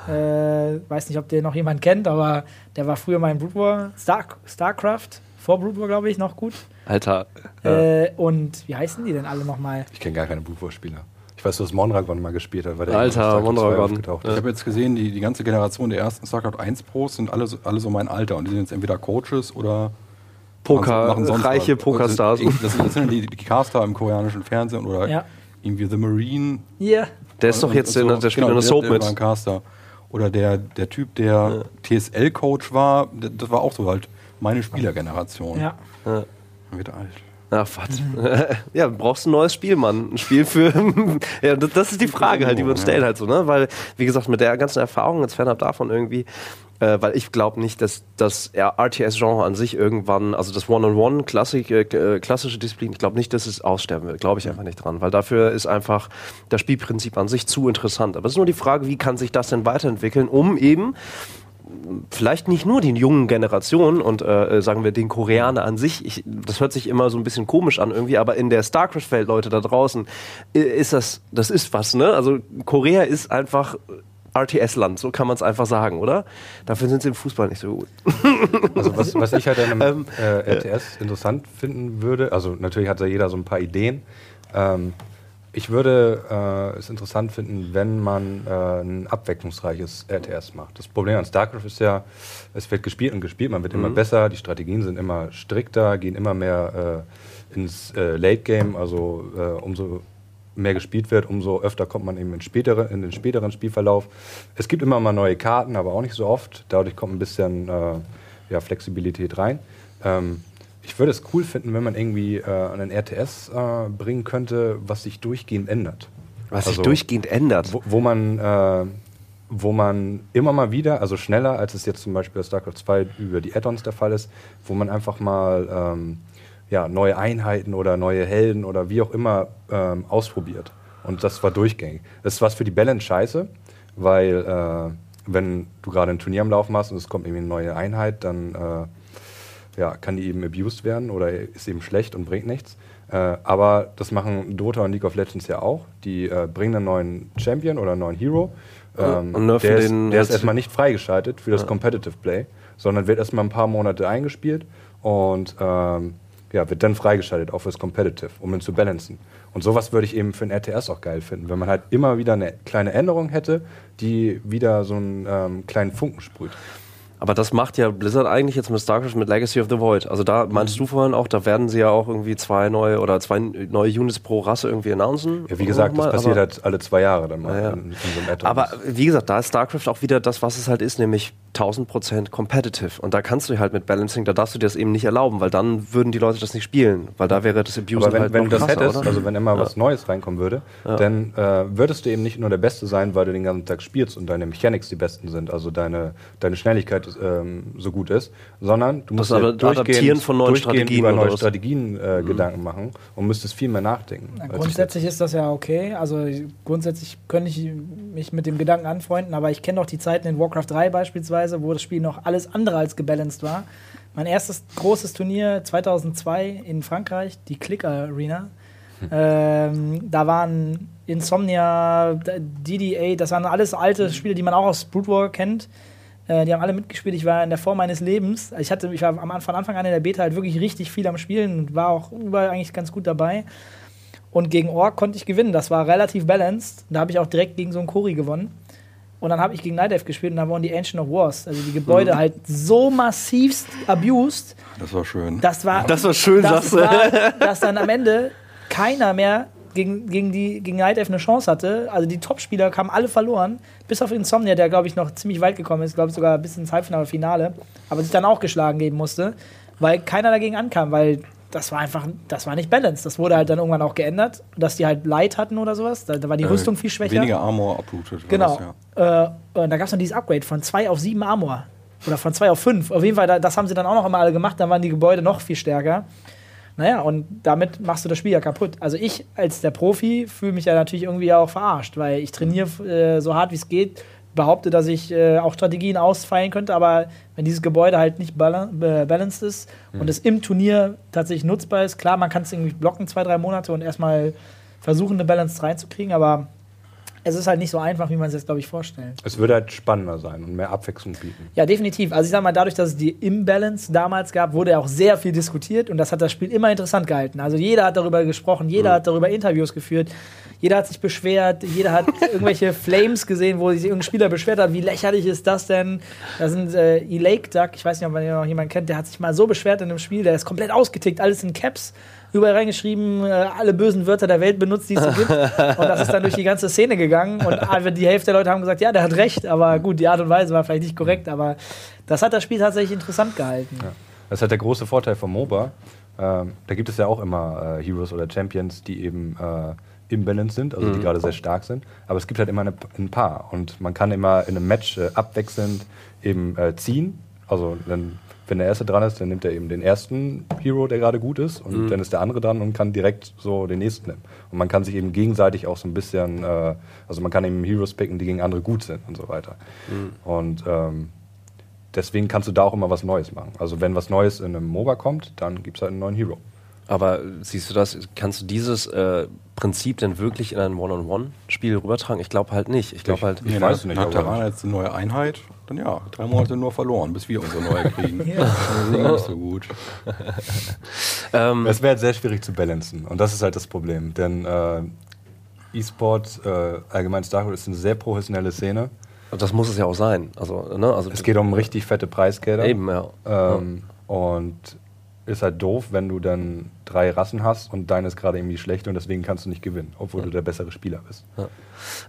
äh, weiß nicht, ob den noch jemand kennt, aber der war früher mal in Brute War. Star Starcraft, vor Brute War, glaube ich, noch gut. Alter, ja. Äh, und wie heißen die denn alle nochmal? Ich kenne gar keine Blutwurst-Spieler. Ich weiß, dass Mondragon mal gespielt hat, weil der Alter, in StarCraft 2 Mondragon. aufgetaucht Ich habe jetzt gesehen, die, die ganze Generation der ersten StarCraft 1 Pros sind alle, so- alle so mein Alter und die sind jetzt entweder Coaches oder Poker, machen sonst reiche was. Pokerstars. Also, Das sind, das sind die, die Caster im koreanischen Fernsehen oder Ja. irgendwie The Marine. Hier. Der ist doch jetzt so. der Spiel genau, in der Soap der, der mit. war ein Caster. Oder der, der Typ, der TSL-Coach war, der- das war auch so halt meine Spielergeneration. Ja. Man wird alt. Ach, was? ja, du brauchst ein neues Spiel, Mann. Ein Spiel für. ja, das, das ist die Frage halt, die wir uns stellen halt so, ne? Weil, wie gesagt, mit der ganzen Erfahrung, jetzt fernab davon irgendwie, äh, weil ich glaube nicht, dass das RTS-Genre an sich irgendwann, also das One-on-One, äh, äh, klassische Disziplin, ich glaube nicht, dass es aussterben wird. Glaube ich einfach nicht dran. Weil dafür ist einfach das Spielprinzip an sich zu interessant. Aber es ist nur die Frage, wie kann sich das denn weiterentwickeln, um eben vielleicht nicht nur den jungen Generationen und äh, sagen wir den Koreaner an sich, ich, das hört sich immer so ein bisschen komisch an irgendwie, aber in der StarCraft-Welt, Leute da draußen, äh, ist das, das ist was, ne? Also Korea ist einfach RTS-Land, so kann man es einfach sagen, oder? Dafür sind sie im Fußball nicht so gut. Also was, was ich halt an einem Ähm, äh, RTS interessant finden würde, also natürlich hat da jeder so ein paar Ideen. Ähm, ich würde äh, es interessant finden, wenn man äh, ein abwechslungsreiches RTS macht. Das Problem an StarCraft ist ja, es wird gespielt und gespielt, man wird immer besser, die Strategien sind immer strikter, gehen immer mehr äh, ins äh, Late Game, also äh, umso mehr gespielt wird, umso öfter kommt man eben in, spätere, in den späteren Spielverlauf. Es gibt immer mal neue Karten, aber auch nicht so oft. Dadurch kommt ein bisschen äh, ja, Flexibilität rein. Ähm, ich würde es cool finden, wenn man irgendwie äh, einen RTS äh, bringen könnte, was sich durchgehend ändert. Was Also, sich durchgehend ändert. Wo, wo man äh, wo man immer mal wieder, also schneller als es jetzt zum Beispiel bei StarCraft 2 über die Add-ons der Fall ist, wo man einfach mal ähm, ja, neue Einheiten oder neue Helden oder wie auch immer ähm, ausprobiert. Und das war durchgängig. Das ist was für die Balance scheiße, weil äh, wenn du gerade ein Turnier am Laufen hast und es kommt irgendwie eine neue Einheit, dann äh, ja, kann die eben abused werden oder ist eben schlecht und bringt nichts. Äh, aber das machen Dota und League of Legends ja auch. Die äh, bringen einen neuen Champion oder einen neuen Hero. Ähm, und der ist, der ist erstmal nicht freigeschaltet für das Competitive Play, sondern wird erstmal ein paar Monate eingespielt und ähm, ja, wird dann freigeschaltet, auch fürs Competitive, um ihn zu balancen. Und sowas würde ich eben für ein RTS auch geil finden, wenn man halt immer wieder eine kleine Änderung hätte, die wieder so einen ähm, kleinen Funken sprüht. Aber das macht ja Blizzard eigentlich jetzt mit StarCraft mit Legacy of the Void. Also da meinst du vorhin auch, da werden sie ja auch irgendwie zwei neue oder zwei neue Units pro Rasse irgendwie announcen. Ja, wie gesagt, das Nochmal, passiert halt alle zwei Jahre dann mal Ja, ja. in, in so einem. Aber wie gesagt, da ist StarCraft auch wieder das, was es halt ist, nämlich 1000% competitive. Und da kannst du halt mit Balancing, da darfst du dir das eben nicht erlauben, weil dann würden die Leute das nicht spielen, weil da wäre das Abuse Aber wenn, halt wenn du das krasser, hättest, oder? also wenn immer was Neues reinkommen würde, dann äh, würdest du eben nicht nur der Beste sein, weil du den ganzen Tag spielst und deine Mechanics die besten sind, also deine, deine Schnelligkeit ähm, so gut ist, sondern du musst Das dir aber Adaptieren von neuen durchgehend Strategien über neue? Strategien äh, Gedanken machen und müsstest viel mehr nachdenken. Na, grundsätzlich ist das ja okay. Also grundsätzlich könnte ich mich mit dem Gedanken anfreunden, aber ich kenne doch die Zeiten in Warcraft 3 beispielsweise, wo das Spiel noch alles andere als gebalanced war. Mein erstes großes Turnier 2002 in Frankreich, die Click Arena. Ähm, da waren Insomnia, DDA, das waren alles alte Spiele, die man auch aus Brood War kennt. Äh, die haben alle mitgespielt. Ich war in der Form meines Lebens. Ich hatte, ich war am Anfang, von Anfang an in der Beta halt wirklich richtig viel am Spielen und war auch überall eigentlich ganz gut dabei. Und gegen Ork konnte ich gewinnen. Das war relativ balanced. Da habe ich auch direkt gegen so einen Kori gewonnen. Und dann habe ich gegen Night Elf gespielt und da waren die Ancient of Wars. Also die Gebäude halt so massivst abused. Das war schön. Das war, Das war schön, das sagst du. war, dass dann am Ende keiner mehr gegen, gegen, die, gegen Night Elf eine Chance hatte. Also die Topspieler kamen alle verloren, bis auf Insomnia, der, glaube ich, noch ziemlich weit gekommen ist, glaube ich sogar bis ins Halbfinale, Finale, aber sich dann auch geschlagen geben musste, weil keiner dagegen ankam, weil das war einfach, das war nicht balanced. Das wurde halt dann irgendwann auch geändert, dass die halt Light hatten oder sowas. Da, da war die Äh, Rüstung viel schwächer. Weniger Armor uprooted. Genau. Das, ja. Äh, und da gab es noch dieses Upgrade von 2 auf 7 Armor. Oder von 2 auf 5. Auf jeden Fall, da- das haben sie dann auch noch immer alle gemacht. Dann waren die Gebäude noch viel stärker. Naja, und damit machst du das Spiel ja kaputt. Also ich als der Profi fühle mich ja natürlich irgendwie auch verarscht, weil ich trainiere äh, so hart wie es geht, behaupte, dass ich äh, auch Strategien ausfeilen könnte, aber wenn dieses Gebäude halt nicht bala äh, balanced ist und es im Turnier tatsächlich nutzbar ist, klar, man kann es irgendwie blocken, zwei, drei Monate und erstmal versuchen, eine Balance reinzukriegen, aber es ist halt nicht so einfach, wie man es jetzt, glaube ich, vorstellt. Es würde halt spannender sein und mehr Abwechslung bieten. Ja, definitiv. Also ich sag mal, dadurch, dass es die Imbalance damals gab, wurde auch sehr viel diskutiert und das hat das Spiel immer interessant gehalten. Also jeder hat darüber gesprochen, jeder hat darüber Interviews geführt, jeder hat sich beschwert, jeder hat irgendwelche Flames gesehen, wo sich irgendein Spieler beschwert hat, wie lächerlich ist das denn? Da sind äh, Elake Duck, ich weiß nicht, ob man den noch jemanden kennt, der hat sich mal so beschwert in dem Spiel, der ist komplett ausgetickt, alles in Caps. Überall reingeschrieben, äh, alle bösen Wörter der Welt benutzt, die es so gibt. Und das ist dann durch die ganze Szene gegangen. Und einfach die Hälfte der Leute haben gesagt, ja, der hat recht, aber gut, die Art und Weise war vielleicht nicht korrekt, aber das hat das Spiel tatsächlich interessant gehalten. Das ist halt der große Vorteil vom MOBA. Ähm, da gibt es ja auch immer äh, Heroes oder Champions, die eben äh, imbalanced sind, also die gerade sehr stark sind. Aber es gibt halt immer eine, ein Paar. Und man kann immer in einem Match äh, abwechselnd eben äh, ziehen. Also dann, wenn der Erste dran ist, dann nimmt er eben den ersten Hero, der gerade gut ist. Und dann ist der andere dran und kann direkt so den nächsten nehmen. Und man kann sich eben gegenseitig auch so ein bisschen, äh, also man kann eben Heroes picken, die gegen andere gut sind und so weiter. Und ähm, deswegen kannst du da auch immer was Neues machen. Also wenn was Neues in einem MOBA kommt, dann gibt es halt einen neuen Hero. Aber siehst du das, kannst du dieses äh, Prinzip denn wirklich in ein One-on-One-Spiel rübertragen? Ich glaube halt nicht. Ich glaube halt, Ich Nee, weiß nicht, Hat Terraner jetzt eine neue Einheit? Dann ja, drei Monate nur verloren, bis wir unsere neue kriegen. Das ist nicht so gut. ähm, Es wäre halt sehr schwierig zu balancen. Und das ist halt das Problem. Denn äh, E-Sport, äh, allgemein StarCraft, ist eine sehr professionelle Szene. das muss es ja auch sein. Also, ne, also Es geht um richtig fette Preisgelder. eben, ja. Ähm, Und ist halt doof, wenn du dann drei Rassen hast und deine ist gerade irgendwie schlecht und deswegen kannst du nicht gewinnen, obwohl du der bessere Spieler bist.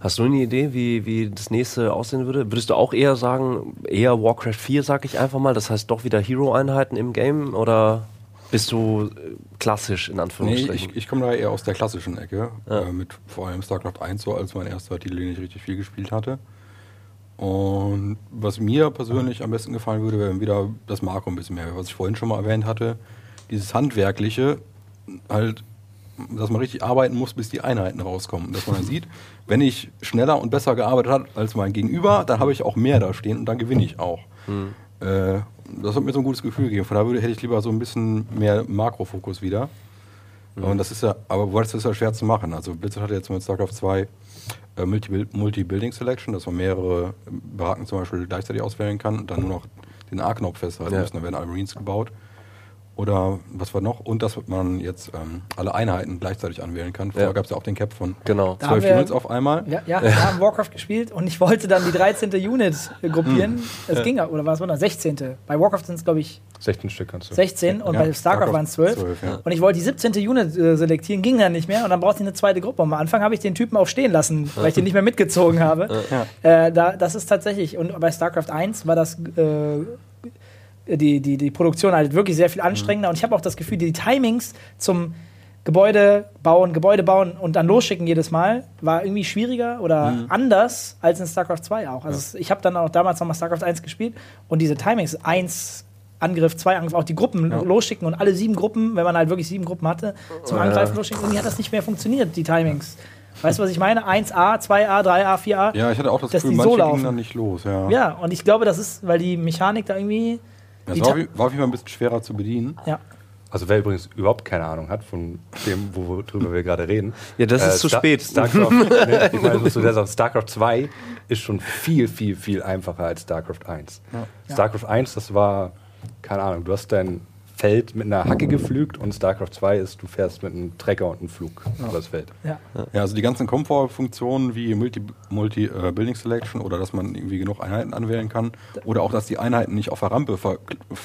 Hast du eine Idee, wie, wie das nächste aussehen würde? Würdest du auch eher sagen, eher Warcraft 4, sag ich einfach mal, das heißt doch wieder Hero-Einheiten im Game oder bist du äh, klassisch in Nee, Anführungsstrichen? ich, ich komme da eher aus der klassischen Ecke, äh, mit vor allem StarCraft 1 so als mein erster Titel, den ich richtig viel gespielt hatte. Und was mir persönlich am besten gefallen würde, wäre wieder das Makro ein bisschen mehr, was ich vorhin schon mal erwähnt hatte. Dieses Handwerkliche, halt, dass man richtig arbeiten muss, bis die Einheiten rauskommen. Dass man dann sieht, wenn ich schneller und besser gearbeitet habe als mein Gegenüber, dann habe ich auch mehr da stehen und dann gewinne ich auch. Äh, das hat mir so ein gutes Gefühl gegeben. Von daher würde, hätte ich lieber so ein bisschen mehr Makrofokus wieder. Und das ist ja, aber das ist ja schwer zu machen. Also Blizzard hatte jetzt mit StarCraft 2 äh, Multi- Multi-Building Selection, dass man mehrere Baracken zum Beispiel gleichzeitig auswählen kann und dann nur noch den A-Knopf festhalten Ja. müssen. Dann werden alle Marines gebaut. Oder was war noch? Und dass man jetzt ähm, alle Einheiten gleichzeitig anwählen kann. Vorher Ja. gab es ja auch den Cap von Genau. Da haben 12 wir- Units auf einmal. Ja, ja, wir haben Warcraft gespielt und ich wollte dann die 13. Unit gruppieren. Es ging, oder was war das? 16. Bei Warcraft sind es, glaube ich, 16 Stück kannst du. 16 und Ja, bei StarCraft waren es 12. 12, ja. Und ich wollte die 17. Unit äh, selektieren, ging dann nicht mehr und dann brauchte ich eine zweite Gruppe. Und am Anfang habe ich den Typen auch stehen lassen, weil ich den nicht mehr mitgezogen habe. Äh, da, das ist tatsächlich, und bei StarCraft 1 war das äh, die, die, die Produktion halt wirklich sehr viel anstrengender. Und ich habe auch das Gefühl, die Timings zum Gebäude bauen, Gebäude bauen und dann losschicken jedes Mal war irgendwie schwieriger oder anders als in StarCraft 2 auch. Also es- ich habe dann auch damals nochmal StarCraft 1 gespielt und diese Timings, 1 Angriff, 2 Angriff, auch die Gruppen losschicken und alle sieben Gruppen, wenn man halt wirklich sieben Gruppen hatte, zum Angreifen losschicken, irgendwie hat das nicht mehr funktioniert, die Timings. Weißt du, was ich meine? 1A, 2A, 3A, 4A. Ja, ich hatte auch das Dass Gefühl, die so manche laufen. gingen dann nicht los. Ja. Ja, und ich glaube, das ist, weil die Mechanik da irgendwie. Das war, Ta- auf jeden- war auf jeden Fall ein bisschen schwerer zu bedienen. ja. Also wer übrigens überhaupt keine Ahnung hat von dem, worüber wir gerade reden. äh, Ja, das ist zu Star- spät. StarCraft, nee, ich meine, der Sache, StarCraft 2 ist schon viel, viel, viel einfacher als StarCraft 1. StarCraft 1, das war, keine Ahnung, du hast dein Feld mit einer Hacke gepflügt und StarCraft 2 ist, du fährst mit einem Trecker und einem Flug über das Feld. Ja. Ja, also die ganzen Komfortfunktionen wie Multi, Multi äh, Building Selection oder dass man irgendwie genug Einheiten anwählen kann oder auch, dass die Einheiten nicht auf der Rampe ver,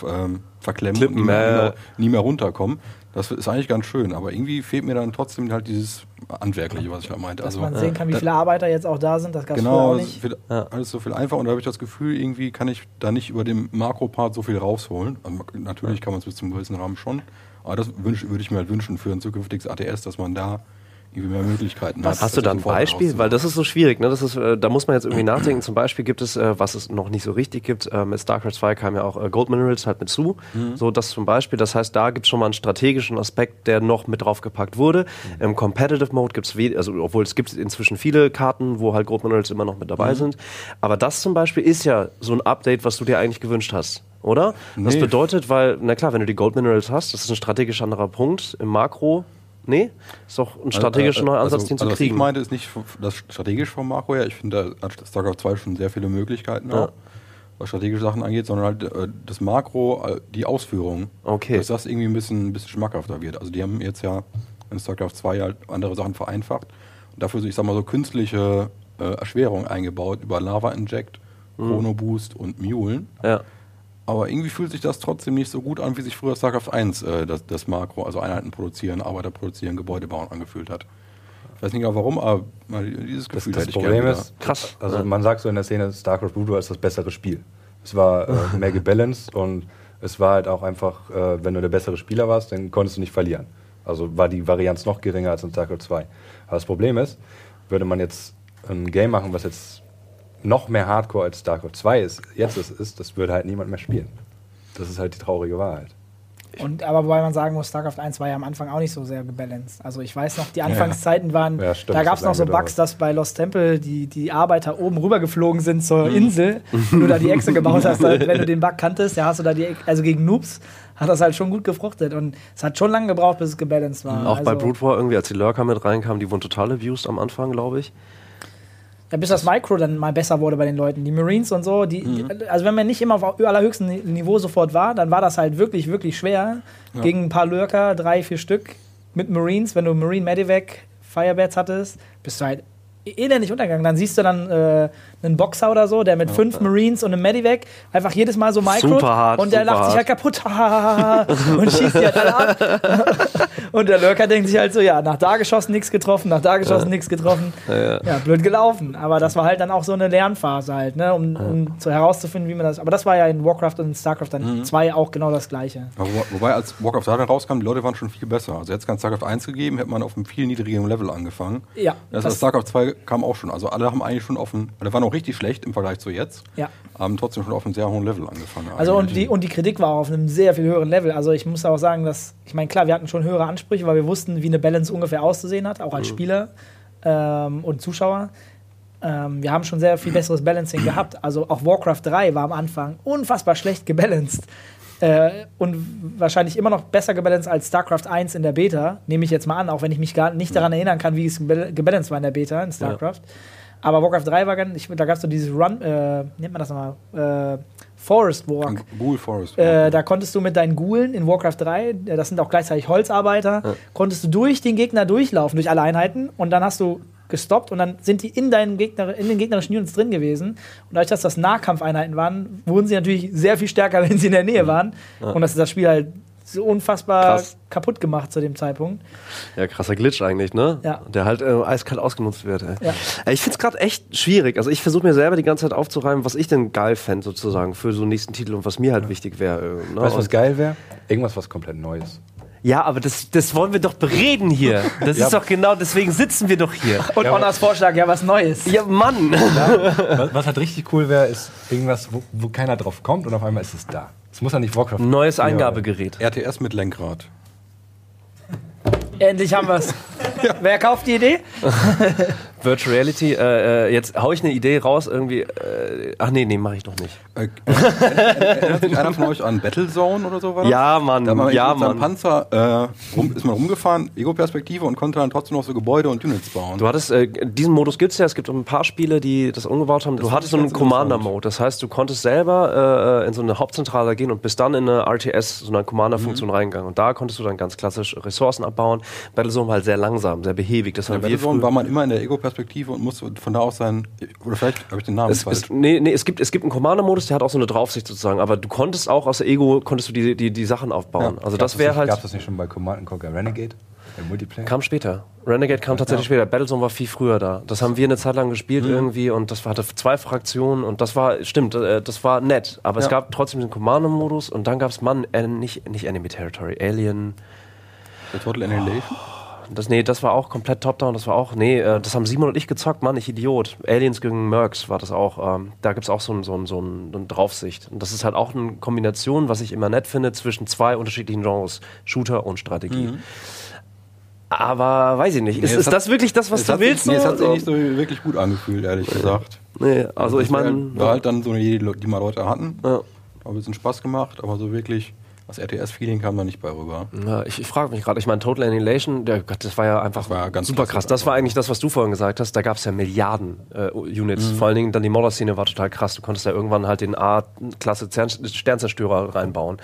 ähm, verklemmen Klippen, und nie mehr, äh. nie, mehr, nie mehr runterkommen. Das ist eigentlich ganz schön, aber irgendwie fehlt mir dann trotzdem halt dieses Handwerkliche, was ich halt meinte. Dass also, man sehen kann, wie da- viele Arbeiter jetzt auch da sind, das gab es Genau, es nicht. wird Ja. alles so viel einfacher und da habe ich das Gefühl, irgendwie kann ich da nicht über den Makro-Part so viel rausholen. Also, natürlich kann man es bis zum gewissen Rahmen schon, aber das würde ich mir halt wünschen für ein zukünftiges ATS, dass man da irgendwie mehr Möglichkeiten hat. Hast du da ein Beispiel? Weil das ist so schwierig. Ne? Das ist, äh, da muss man jetzt irgendwie nachdenken. Zum Beispiel gibt es, äh, was es noch nicht so richtig gibt, äh, mit StarCraft 2 kam ja auch äh, Gold Minerals halt mit zu. So das zum Beispiel. Das heißt, da gibt es schon mal einen strategischen Aspekt, der noch mit draufgepackt wurde. Im Competitive Mode gibt es, also obwohl es gibt inzwischen viele Karten, wo halt Gold Minerals immer noch mit dabei sind. Aber das zum Beispiel ist ja so ein Update, was du dir eigentlich gewünscht hast. Oder? Das Nee. bedeutet, weil, na klar, wenn du die Gold Minerals hast, das ist ein strategisch anderer Punkt im Makro. Nee? Ist doch ein strategischer neuer Ansatz, also, den zu also, kriegen. Was ich meinte, ist nicht das strategisch vom Makro her. Ich finde, da hat StarCraft 2 schon sehr viele Möglichkeiten, Ja. auch, was strategische Sachen angeht, sondern halt äh, das Makro, äh, die Ausführung, Okay. dass das irgendwie ein bisschen, ein bisschen schmackhafter wird. Also die haben jetzt ja in StarCraft 2 halt andere Sachen vereinfacht und dafür, ich sag mal, so künstliche äh, Erschwerungen eingebaut über Lava Inject, Mhm. Chrono Boost und Mulen. Ja. Aber irgendwie fühlt sich das trotzdem nicht so gut an, wie sich früher StarCraft 1 äh, das, das Makro, also Einheiten produzieren, Arbeiter produzieren, Gebäude bauen, angefühlt hat. Ich weiß nicht genau warum, aber dieses Das, Gefühl das hätte ich Problem gerne ist, Krass. Also Ja. man sagt so in der Szene, StarCraft War ist das bessere Spiel. Es war äh, mehr gebalanced und es war halt auch einfach, äh, wenn du der bessere Spieler warst, dann konntest du nicht verlieren. Also war die Varianz noch geringer als in StarCraft 2. Aber das Problem ist, würde man jetzt ein Game machen, was jetzt noch mehr Hardcore als StarCraft 2 ist, jetzt ist, ist, das würde halt niemand mehr spielen. Das ist halt die traurige Wahrheit. Und, aber wobei man sagen muss, StarCraft 1 war ja am Anfang auch nicht so sehr gebalanced. Also ich weiß noch, die Anfangszeiten waren, Ja, stimmt, da gab es noch so Bugs, dass bei Lost Temple die, die Arbeiter oben rüber geflogen sind zur Mhm. Insel und du da die Echse gebaut hast. Halt, wenn du den Bug kanntest, ja, hast du da die, also gegen Noobs hat das halt schon gut gefruchtet. Und es hat schon lange gebraucht, bis es gebalanced war. Auch bei also, Brood War irgendwie, als die Lurker mit reinkamen, die wurden total abused am Anfang, glaube ich. Ja, bis das Micro dann mal besser wurde bei den Leuten. Die Marines und so, die, Mhm. die, also wenn man nicht immer auf allerhöchstem Ni- Niveau sofort war, dann war das halt wirklich, wirklich schwer. Gegen ein paar Lurker, drei, vier Stück mit Marines, wenn du Marine Medivac Firebats hattest, bist du halt elendig untergegangen. Dann siehst du dann äh, einen Boxer oder so, der mit fünf Marines und einem Medivac einfach jedes Mal so Micro Super hart, und der lacht sich halt hart. kaputt und schießt die halt alle ab. und der Lurker denkt sich halt so, ja, nach da geschossen nichts getroffen, nach da geschossen nichts getroffen. Ja, blöd gelaufen. Aber das war halt dann auch so eine Lernphase halt, ne, um, um zu herauszufinden, wie man das. Aber das war ja in Warcraft und in StarCraft dann 2 auch genau das gleiche. Aber wo, wobei, als Warcraft 3 dann rauskam, die Leute waren schon viel besser. Also jetzt ganz StarCraft 1 gegeben, hätte man auf einem viel niedrigeren Level angefangen. Ja, Das, das- StarCraft 2 kam auch schon. Also alle haben eigentlich schon auf einem, alle waren auch richtig schlecht im Vergleich zu jetzt, Ja. haben trotzdem schon auf einem sehr hohen Level angefangen. Also und die, und die Kritik war auch auf einem sehr viel höheren Level. Also ich muss auch sagen, dass, ich meine, klar, wir hatten schon höhere Ansprüche, weil wir wussten, wie eine Balance ungefähr auszusehen hat, auch als Spieler ähm, und Zuschauer. Ähm, wir haben schon sehr viel besseres Balancing gehabt. Also auch Warcraft 3 war am Anfang unfassbar schlecht gebalanced. Äh, und wahrscheinlich immer noch besser gebalanced als StarCraft 1 in der Beta, nehme ich jetzt mal an, auch wenn ich mich gar nicht daran erinnern kann, wie es gebal- gebalanced war in der Beta in StarCraft. Aber Warcraft 3 war ganz, ich, da gab es so dieses Run, äh, nennt man das nochmal, äh, Forest Walk. Ghoul Forest. Äh, da konntest du mit deinen Gulen in Warcraft 3, äh, das sind auch gleichzeitig Holzarbeiter, konntest du durch den Gegner durchlaufen, durch alle Einheiten und dann hast du gestoppt und dann sind die in, deinen Gegner, in den gegnerischen Units drin gewesen. Und dadurch, dass das Nahkampfeinheiten waren, wurden sie natürlich sehr viel stärker, wenn sie in der Nähe waren. Und das ist das Spiel halt so unfassbar Krass. kaputt gemacht zu dem Zeitpunkt. Ja, krasser Glitch eigentlich, ne? Ja. Der halt äh, eiskalt ausgenutzt wird. Ey. Ja. Ich find's gerade echt schwierig. Also ich versuche mir selber die ganze Zeit aufzureimen, was ich denn geil fände sozusagen für so einen nächsten Titel und was mir halt wichtig wäre. äh, Ne? Weißt du, was geil wäre? Irgendwas, was komplett Neues. Ja, aber das, das wollen wir doch bereden hier. Das Ja. ist doch genau, deswegen sitzen wir doch hier. Und Ja, Honors Vorschlag, ja, was Neues. Ja, Mann. was, was halt richtig cool wäre, ist irgendwas, wo, wo keiner drauf kommt und auf einmal ist es da. Es muss ja nicht Warcraft Neues Ja. Eingabegerät. RTS mit Lenkrad. Endlich haben wir es. Wer kauft die Idee? Virtual Reality, äh, äh, jetzt hau ich eine Idee raus, irgendwie. Äh, ach nee, nee, mache ich noch nicht. Äh, erinnert sich einer von euch an Battlezone oder so? War das? Ja, Mann, Da man ja, mit Mann. Panzer äh, rum, ist man rumgefahren, Ego-Perspektive und konnte dann trotzdem noch so Gebäude und Units bauen. Du hattest, äh, diesen Modus gibt's ja, es gibt ein paar Spiele, die das umgebaut haben. Du fand hattest so einen. Commander-Mode. Das heißt, du konntest selber äh, in so eine Hauptzentrale gehen und bist dann in eine RTS, so eine Commander-Funktion Mhm. reingegangen. Und da konntest du dann ganz klassisch Ressourcen abbauen. Battlezone war halt sehr langsam, sehr behäbig. Das wir Battlezone war man immer in der Ego-Perspektive und musste von da aus sein. Oder vielleicht habe ich den Namen Es, falsch. es, nee, nee, es gibt, es gibt einen Commander-Modus, der hat auch so eine Draufsicht sozusagen, aber du konntest auch aus der Ego, konntest du die, die, die Sachen aufbauen. Ja. also das wäre halt, Gab es das nicht schon bei Command Conquer Renegade? Der Multiplayer? kam später. Renegade kam tatsächlich später. Battlezone war viel früher da. Das haben wir eine Zeit lang gespielt Mhm. irgendwie und das hatte zwei Fraktionen und das war, stimmt, äh, das war nett. Aber es Ja. gab trotzdem den Commander-Modus und dann gab es, Mann, äh, nicht, nicht Enemy Territory, Alien. Der Total Annihilation. Das, nee, das war auch komplett Top-Down, das war auch, nee, äh, das haben Simon und ich gezockt, Mann, ich Idiot. Aliens gegen Mercs war das auch, ähm, da gibt's auch so ein, so, ein, so ein, eine Draufsicht. Und das ist halt auch eine Kombination, was ich immer nett finde, zwischen zwei unterschiedlichen Genres, Shooter und Strategie. Aber weiß ich nicht, ist, Nee, es ist hat- das wirklich das, was Es du willst? Sich, nee, es hat sich nicht so wirklich gut angefühlt, ehrlich gesagt. nee, also ich Das war- meine, War halt dann so eine Idee, die mal Leute hatten. ja. Hat ein bisschen Spaß gemacht, aber so wirklich das RTS-Feeling kam da nicht bei rüber. Ja, ich, ich frage mich gerade, ich meine, Total Annihilation, der Gott, das war ja einfach war ja ganz super krass. Das war eigentlich das, was du vorhin gesagt hast. Da gab es ja Milliarden äh, Units. Vor allen Dingen dann die Modder-Szene war total krass. Du konntest da irgendwann halt den A-Klasse Sternzerstörer reinbauen.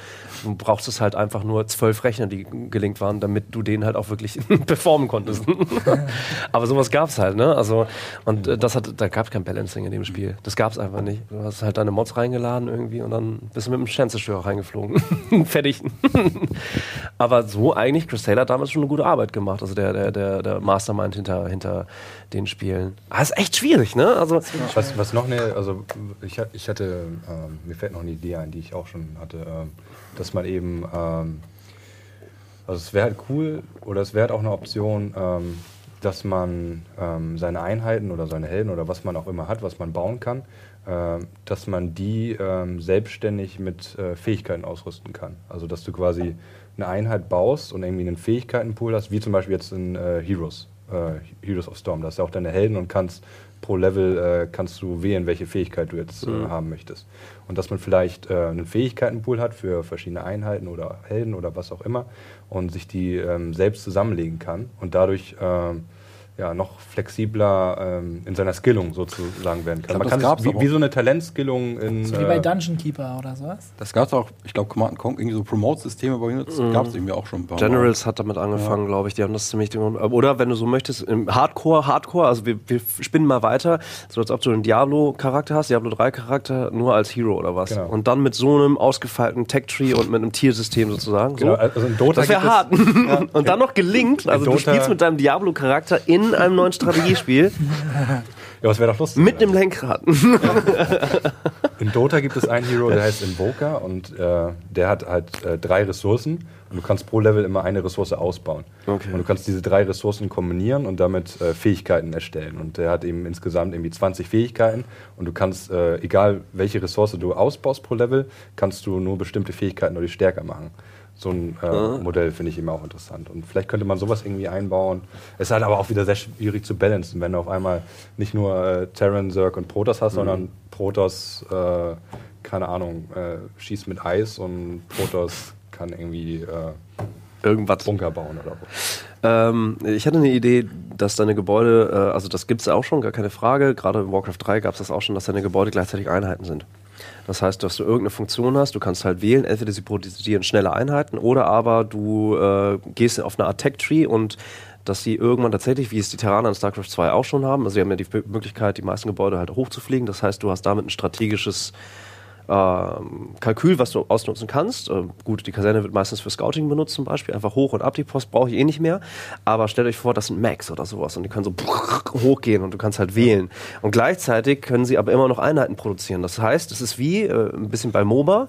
Du brauchst halt einfach nur zwölf Rechner, die gelingt waren, damit du den halt auch wirklich performen konntest. Aber sowas gab es halt, ne? Also, und äh, das hat, da gab es kein Balancing in dem Spiel. Das gab es einfach nicht. Du hast halt deine Mods reingeladen irgendwie und dann bist du mit dem Sternzerstörer reingeflogen. Fertig. Aber so eigentlich, Chris Taylor hat damals schon eine gute Arbeit gemacht. Also der, der, der, der Mastermind hinter, hinter den Spielen. Aber ist echt schwierig, ne? Also, Was, was noch eine, also ich, ich hatte, ähm, mir fällt noch eine Idee ein, die ich auch schon hatte, ähm, dass man eben, ähm, also es wäre halt cool oder es wäre halt auch eine Option, ähm, dass man ähm, seine Einheiten oder seine Helden oder was man auch immer hat, was man bauen kann, ähm, dass man die ähm, selbstständig mit äh, Fähigkeiten ausrüsten kann. Also dass du quasi eine Einheit baust und irgendwie einen Fähigkeitenpool hast, wie zum Beispiel jetzt in äh, Heroes, äh, Heroes of Storm. Da hast du auch deine Helden und kannst pro Level äh, kannst du wählen, welche Fähigkeit du jetzt äh, haben möchtest. Und dass man vielleicht äh, einen Fähigkeitenpool hat für verschiedene Einheiten oder Helden oder was auch immer und sich die ähm, selbst zusammenlegen kann und dadurch ähm, ja, noch flexibler ähm, in seiner Skillung sozusagen werden kann. glaub, man das kann gab's wie, wie so eine Talentskillung in So wie bei äh, Dungeon Keeper oder sowas. Das gab es auch, ich glaube, Command Conquer, irgendwie so Promote-Systeme bei Units gab es irgendwie auch schon ein paar Mal. Generals hat damit angefangen, glaube ich. Die haben das ziemlich. Oder wenn du so möchtest, im Hardcore, Hardcore, also wir, wir spinnen mal weiter, so als ob du einen Diablo-Charakter hast, Diablo 3-Charakter, nur als Hero oder was. Genau. Und dann mit so einem ausgefeilten Tech-Tree und mit einem Tiersystem sozusagen. Genau, so. also in Dota Das wäre hart. und dann noch gelingt. Also du Dota- spielst mit deinem Diablo-Charakter in einem neuen Strategiespiel Ja, das wäre doch lustig. mit einem Lenkrad. In Dota gibt es einen Hero, der heißt Invoker und äh, der hat halt äh, drei Ressourcen und du kannst pro Level immer eine Ressource ausbauen. Okay. Und du kannst diese drei Ressourcen kombinieren und damit äh, Fähigkeiten erstellen. Und der hat eben insgesamt irgendwie 20 Fähigkeiten und du kannst, äh, egal welche Ressource du ausbaust pro Level, kannst du nur bestimmte Fähigkeiten oder die stärker machen. So ein äh, Modell finde ich eben auch interessant. Und vielleicht könnte man sowas irgendwie einbauen. Es ist halt aber auch wieder sehr schwierig zu balancen, wenn du auf einmal nicht nur äh, Terran, Zerg und Protoss hast, sondern Protoss, äh, keine Ahnung, äh, schießt mit Eis und Protoss kann irgendwie äh, Irgendwas. Bunker bauen oder so. Ähm, ich hatte eine Idee, dass deine Gebäude, äh, also das gibt es auch schon, gar keine Frage. Gerade in Warcraft 3 gab es das auch schon, dass deine Gebäude gleichzeitig Einheiten sind. Das heißt, dass du irgendeine Funktion hast, du kannst halt wählen, entweder sie produzieren schnelle Einheiten oder aber du äh, gehst auf eine Art Tech-Tree und dass sie irgendwann tatsächlich, wie es die Terraner in StarCraft 2 auch schon haben, also sie haben ja die Möglichkeit, die meisten Gebäude halt hochzufliegen. Das heißt, du hast damit ein strategisches Kalkül, was du ausnutzen kannst. Ähm, gut, die Kaserne wird meistens für Scouting benutzt zum Beispiel. Einfach hoch und ab die Post brauche ich eh nicht mehr. Aber stellt euch vor, das sind Max oder sowas und die können so hochgehen und du kannst halt wählen. Und gleichzeitig können sie aber immer noch Einheiten produzieren. Das heißt, es ist wie äh, ein bisschen bei MOBA.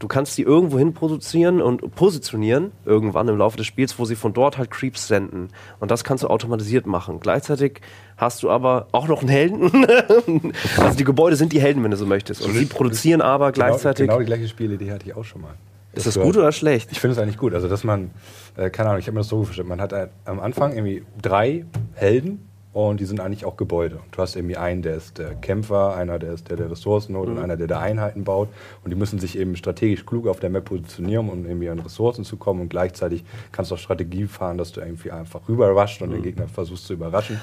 Du kannst die irgendwo hin produzieren und positionieren, irgendwann im Laufe des Spiels, wo sie von dort halt Creeps senden. Und das kannst du automatisiert machen. Gleichzeitig hast du aber auch noch einen Helden. also die Gebäude sind die Helden, wenn du so möchtest. Und sie produzieren aber gleichzeitig. Genau, genau die gleiche Spielidee hatte ich auch schon mal. Ist das gut oder schlecht? Ich finde es eigentlich gut. Also, dass man, äh, keine Ahnung, ich habe mir das so vorgestellt, man hat ein, am Anfang irgendwie drei Helden und die sind eigentlich auch Gebäude. Du hast irgendwie einen, der ist der Kämpfer, einer, der ist der, der Ressourcen holt Mhm. und einer, der der Einheiten baut. Und die müssen sich eben strategisch klug auf der Map positionieren, um irgendwie an Ressourcen zu kommen. Und gleichzeitig kannst du auch Strategie fahren, dass du irgendwie einfach rüberrascht Mhm. und den Gegner versuchst zu überraschen.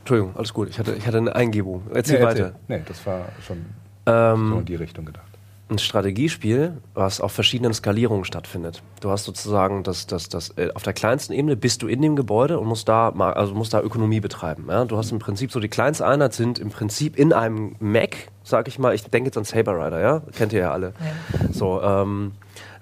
Entschuldigung, alles gut. Ich hatte, ich hatte eine Eingebung. Erzähl Nee, weiter. erzähl. Nee, das war schon Ähm, so in die Richtung gedacht. Ein Strategiespiel, was auf verschiedenen Skalierungen stattfindet. Du hast sozusagen das, das, das, äh, auf der kleinsten Ebene bist du in dem Gebäude und musst da also musst da Ökonomie betreiben. Ja? Du hast im Prinzip so die kleinste Einheit sind im Prinzip in einem Mac, sag ich mal, ich denke jetzt an Saber Rider, ja? Kennt ihr ja alle. So, ähm,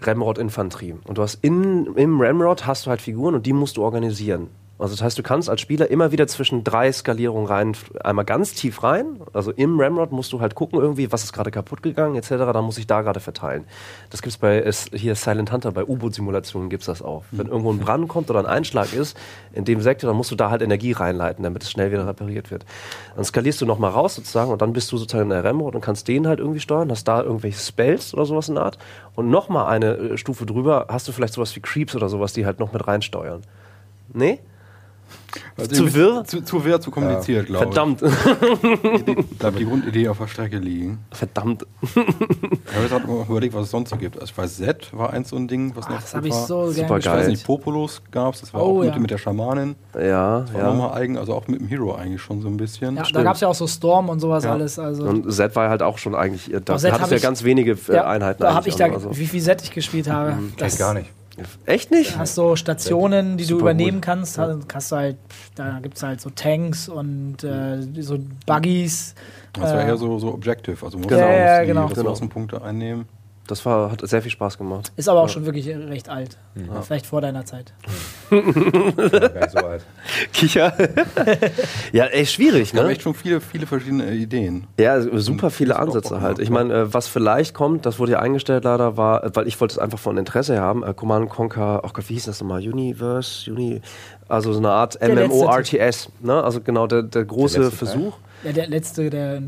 Ramrod Infanterie. Und du hast in, im Ramrod hast du halt Figuren und die musst du organisieren. Also das heißt, du kannst als Spieler immer wieder zwischen drei Skalierungen rein, einmal ganz tief rein, also im Ramrod musst du halt gucken irgendwie, was ist gerade kaputt gegangen etc., dann muss ich da gerade verteilen. Das gibt's bei, es, hier Silent Hunter, bei U-Boot-Simulationen gibt's das auch. Wenn irgendwo ein Brand kommt oder ein Einschlag ist in dem Sektor, dann musst du da halt Energie reinleiten, damit es schnell wieder repariert wird. Dann skalierst du nochmal raus sozusagen und dann bist du sozusagen in der Ramrod und kannst den halt irgendwie steuern, hast da irgendwelche Spells oder sowas in der Art und nochmal eine äh, Stufe drüber hast du vielleicht sowas wie Creeps oder sowas, die halt noch mit reinsteuern. Nee? Also Zu wirr? Zu, zu wirr, zu kompliziert, glaube ich. Verdammt. Bleibt die Grundidee auf der Strecke liegen. Verdammt. Ich habe jetzt gerade mal überlegt, was es sonst so gibt. Also ich weiß, Z war eins so ein Ding, was noch Ach, das gut habe ich so Super gerne Ich weiß nicht, Populus gab es, das war Oh, auch mit, ja. mit der Schamanin. Ja, Das war ja. nochmal eigen, also auch mit dem Hero eigentlich schon so ein bisschen. Ja, da gab es ja auch so Storm und sowas Ja. alles. Also, Und Z war halt auch schon eigentlich, da Doch, Z hattest ja ich- ganz wenige äh, ja, Einheiten da habe ich da, also. wie viel Set ich gespielt habe. Kenn ich gar nicht. Echt nicht? Du hast so Stationen, die du Super übernehmen gut. kannst. Hast, hast du halt, da gibt es halt so Tanks und äh, so Buggies. Das war Äh, eher so, so Objective, also musst Genau. du Ja, ja, die genau. Ressourcenpunkte einnehmen. Das war, hat sehr viel Spaß gemacht. Ist aber auch schon wirklich recht alt. Vielleicht vor deiner Zeit. Ich bin gar nicht so alt. Kicher. ja, ey, schwierig, ne? echt schon viele, viele verschiedene Ideen. Ja, super Und viele Ansätze halt. gemacht, Ich ja. meine, äh, was vielleicht kommt, das wurde ja eingestellt leider, war, äh, weil ich wollte es einfach von Interesse haben, äh, Command Conquer, oh Gott, wie hieß das nochmal? Universe, Uni, also so eine Art Der MMO-RTS, ne? Also genau, der, der große Teil? Versuch. Ja, der letzte, der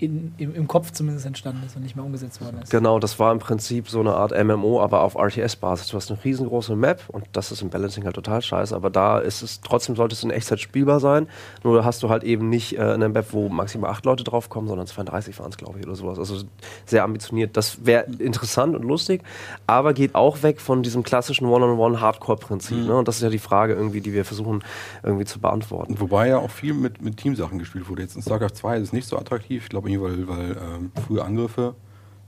in, im, im Kopf zumindest entstanden ist und nicht mehr umgesetzt worden ist. Genau, das war im Prinzip so eine Art MMO, aber auf RTS-Basis. Du hast eine riesengroße Map und das ist im Balancing halt total scheiße, aber da ist es, trotzdem sollte es in Echtzeit spielbar sein. Nur da hast du halt eben nicht äh, eine Map, wo maximal acht Leute draufkommen, sondern 32 waren es, glaube ich, oder sowas. Also sehr ambitioniert. Das wäre interessant und lustig, aber geht auch weg von diesem klassischen One-on-One-Hardcore-Prinzip. Ne? Und das ist ja die Frage irgendwie, die wir versuchen irgendwie zu beantworten. Wobei ja auch viel mit, mit Teamsachen gespielt wurde. Jetzt in StarCraft 2 ist es nicht so attraktiv. Ich glaube, irgendwie, weil, weil ähm, frühe Angriffe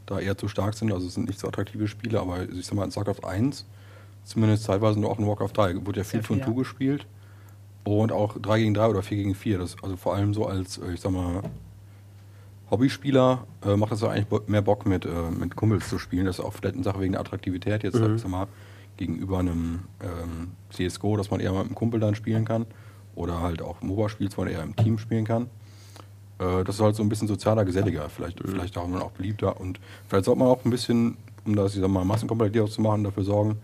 da eher zu stark sind. Also es sind nicht so attraktive Spiele, aber ich sag mal, in StarCraft 1, zumindest teilweise nur auch in Warcraft 3, wurde ja viel viel, 2 ja. gespielt. Und auch 3 gegen 3 oder 4 gegen 4. Das, also vor allem so als, äh, ich sag mal, Hobbyspieler äh, macht das ja eigentlich mehr Bock mit, äh, mit Kumpels zu spielen. Das ist auch vielleicht eine Sache wegen der Attraktivität jetzt, Mhm. ich sag mal, gegenüber einem ähm, CSGO, dass man eher mit einem Kumpel dann spielen kann. Oder halt auch MOBA spielt, wo man eher im Team spielen kann. Äh, das ist halt so ein bisschen sozialer, geselliger, vielleicht, vielleicht auch, auch beliebter. Und vielleicht sollte man auch ein bisschen, um das, ich sag mal, Massenkompetitiv zu machen, dafür sorgen,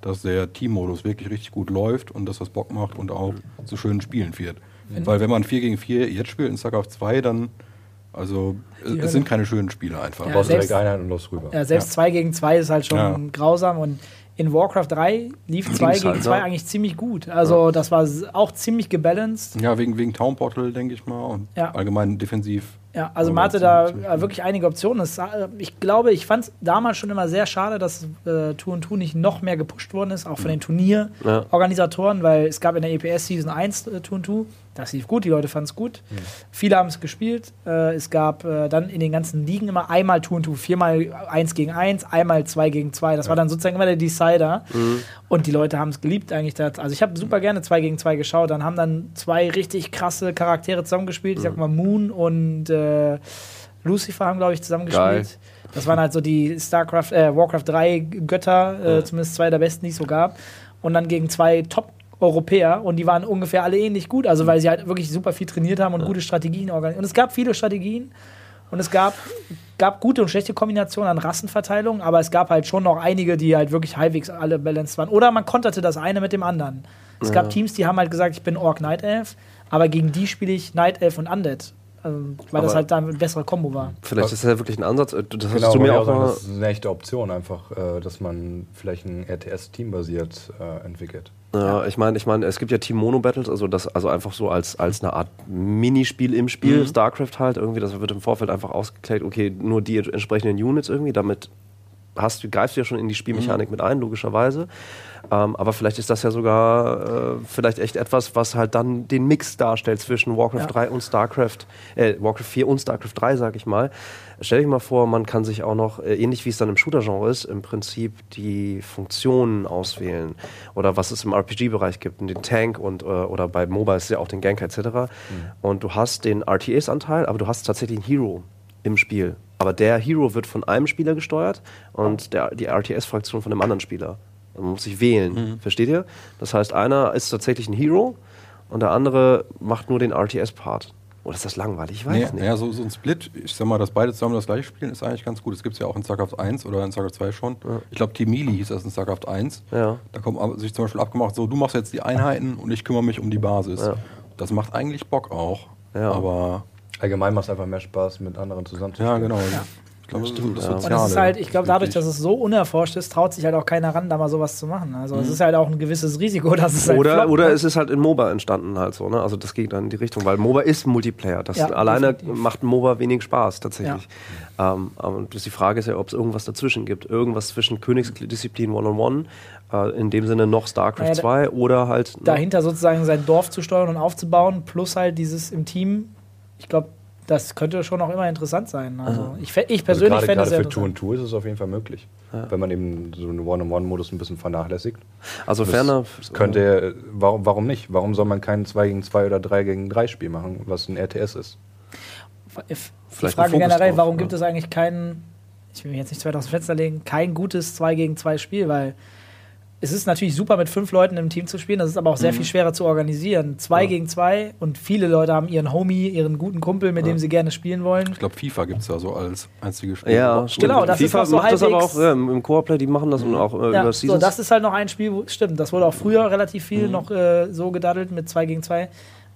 dass der Teammodus wirklich richtig gut läuft und dass das Bock macht und auch zu schönen Spielen führt. Weil wenn man 4 gegen 4 jetzt spielt in StarCraft 2, dann, also Die es sind keine schönen Spiele einfach. Ja, Brauchst du selbst- direkt Einheiten und los rüber. Ja, selbst 2 gegen 2 ist halt schon Ja. grausam und in Warcraft 3 lief 2 Ging's gegen halt, 2 ne? eigentlich ziemlich gut. Also das war auch ziemlich gebalanced. Ja, wegen, wegen Town Portal, denke ich mal, und Ja. allgemein defensiv. Ja, also man hatte da wirklich einige Optionen. Äh, ich glaube, ich fand es damals schon immer sehr schade, dass äh, Tour und Tour nicht noch mehr gepusht worden ist, auch von den Turnierorganisatoren, weil es gab in der EPS Season 1 äh, Tour und Tour. Das lief gut, die Leute fanden es gut. Viele haben es gespielt. Äh, es gab äh, dann in den ganzen Ligen immer einmal Tour und Tour, viermal 1 gegen 1, einmal 2 gegen 2. Das war dann sozusagen immer der Decider. Und die Leute haben es geliebt eigentlich. Das. Also ich habe super gerne 2 gegen 2 geschaut. Dann haben dann zwei richtig krasse Charaktere zusammengespielt. Ich sag mal Moon und äh, Lucifer haben, glaube ich, zusammengespielt. Das waren halt so die StarCraft, äh, Warcraft 3 Götter, äh, zumindest zwei der besten, die es so gab. Und dann gegen zwei Top-Europäer und die waren ungefähr alle ähnlich gut, also weil sie halt wirklich super viel trainiert haben und gute Strategien organisiert. Und es gab viele Strategien und es gab, gab gute und schlechte Kombinationen an Rassenverteilung, aber es gab halt schon noch einige, die halt wirklich halbwegs alle balanced waren. Oder man konterte das eine mit dem anderen. Es gab Teams, die haben halt gesagt, ich bin Orc Night Elf, aber gegen die spiele ich Night Elf und Undead. Also, weil das Aber- halt dann eine bessere Kombo war. Vielleicht ist das ja wirklich ein Ansatz. Das hast Genau, du mir wollte ich auch sagen, das ist eine echte Option, einfach, äh, dass man vielleicht ein RTS teambasiert äh, entwickelt. Ja, ich meine, ich meine, es gibt ja Team Mono Battles, also das, also einfach so als, als eine Art Minispiel im Spiel, Mhm. StarCraft halt irgendwie, das wird im Vorfeld einfach ausgeklärt, okay, nur die entsprechenden Units irgendwie, damit hast du, greifst du ja schon in die Spielmechanik mit ein, logischerweise. Ähm, aber vielleicht ist das ja sogar äh, vielleicht echt etwas, was halt dann den Mix darstellt zwischen Warcraft Ja. 3 und StarCraft, äh, Warcraft 4 und StarCraft 3, sag ich mal. Stell dich mal vor, man kann sich auch noch, äh, ähnlich wie es dann im Shooter-Genre ist, im Prinzip die Funktionen auswählen. Oder was es im RPG-Bereich gibt, den Tank und äh, oder bei Mobile ist ja auch den Gank etc. Und du hast den RTS-Anteil, aber du hast tatsächlich einen Hero im Spiel. Aber der Hero wird von einem Spieler gesteuert und der, die RTS-Fraktion von dem anderen Spieler. Man muss sich wählen, versteht ihr? Das heißt, einer ist tatsächlich ein Hero und der andere macht nur den RTS-Part. Oder ist das langweilig? Ich weiß Nee, nicht. naja, so, so ein Split, ich sag mal, dass beide zusammen das gleiche spielen, ist eigentlich ganz gut. Das gibt es ja auch in StarCraft 1 oder in StarCraft 2 schon. Ich glaube, Melee hieß das in StarCraft 1. Ja. Da kommt sich zum Beispiel abgemacht, so, du machst jetzt die Einheiten und ich kümmere mich um die Basis. Ja. Das macht eigentlich Bock auch. Ja. Aber, Allgemein macht es einfach mehr Spaß, mit anderen zusammen zu ja, genau. Ich glaube, das, stimmt, das ja. Und Und Soziale es ist halt, ich glaube, dadurch, dass es so unerforscht ist, traut sich halt auch keiner ran, da mal sowas zu machen. Also es ist halt auch ein gewisses Risiko, dass es halt Oder, floppt, oder ne? es ist halt in MOBA entstanden halt so, ne? Also das geht dann in die Richtung, weil MOBA ist Multiplayer. Das Ja, alleine definitiv. macht MOBA wenig Spaß tatsächlich. Ähm, aber das die Frage ist ja, ob es irgendwas dazwischen gibt. Irgendwas zwischen Königsdisziplin One-on-One, äh, in dem Sinne noch StarCraft Naja, da- 2 oder halt. ne? dahinter sozusagen sein Dorf zu steuern und aufzubauen, plus halt dieses im Team. Ich glaube, das könnte schon auch immer interessant sein. Also ich, ich Also persönlich gerade, fände es gerade sehr für Two interessant. and Two ist es auf jeden Fall möglich. Wenn man eben so einen One-on-One-Modus ein bisschen vernachlässigt. Also Das ferner. Könnte, er- warum, warum nicht? Warum soll man kein 2 gegen 2 oder 3 gegen 3 Spiel machen, was ein RTS ist? Die Vielleicht Frage generell, drauf, warum ja. gibt es eigentlich kein, ich will mich jetzt nicht zu weit aus dem Fenster legen, kein gutes 2 gegen 2 Spiel, weil es ist natürlich super, mit fünf Leuten im Team zu spielen, das ist aber auch sehr viel schwerer zu organisieren. Zwei Ja. gegen zwei und viele Leute haben ihren Homie, ihren guten Kumpel, mit dem sie gerne spielen wollen. Ich glaube, FIFA gibt es da so als einzige Spiel. Ja, stimmt. Genau, das ist FIFA noch so macht das aber auch ja, im Coreplay, die machen das und auch äh, Ja, über so, Seasons. das ist halt noch ein Spiel, wo, stimmt, das wurde auch früher relativ Mhm. viel noch äh, so gedaddelt mit 2 gegen 2.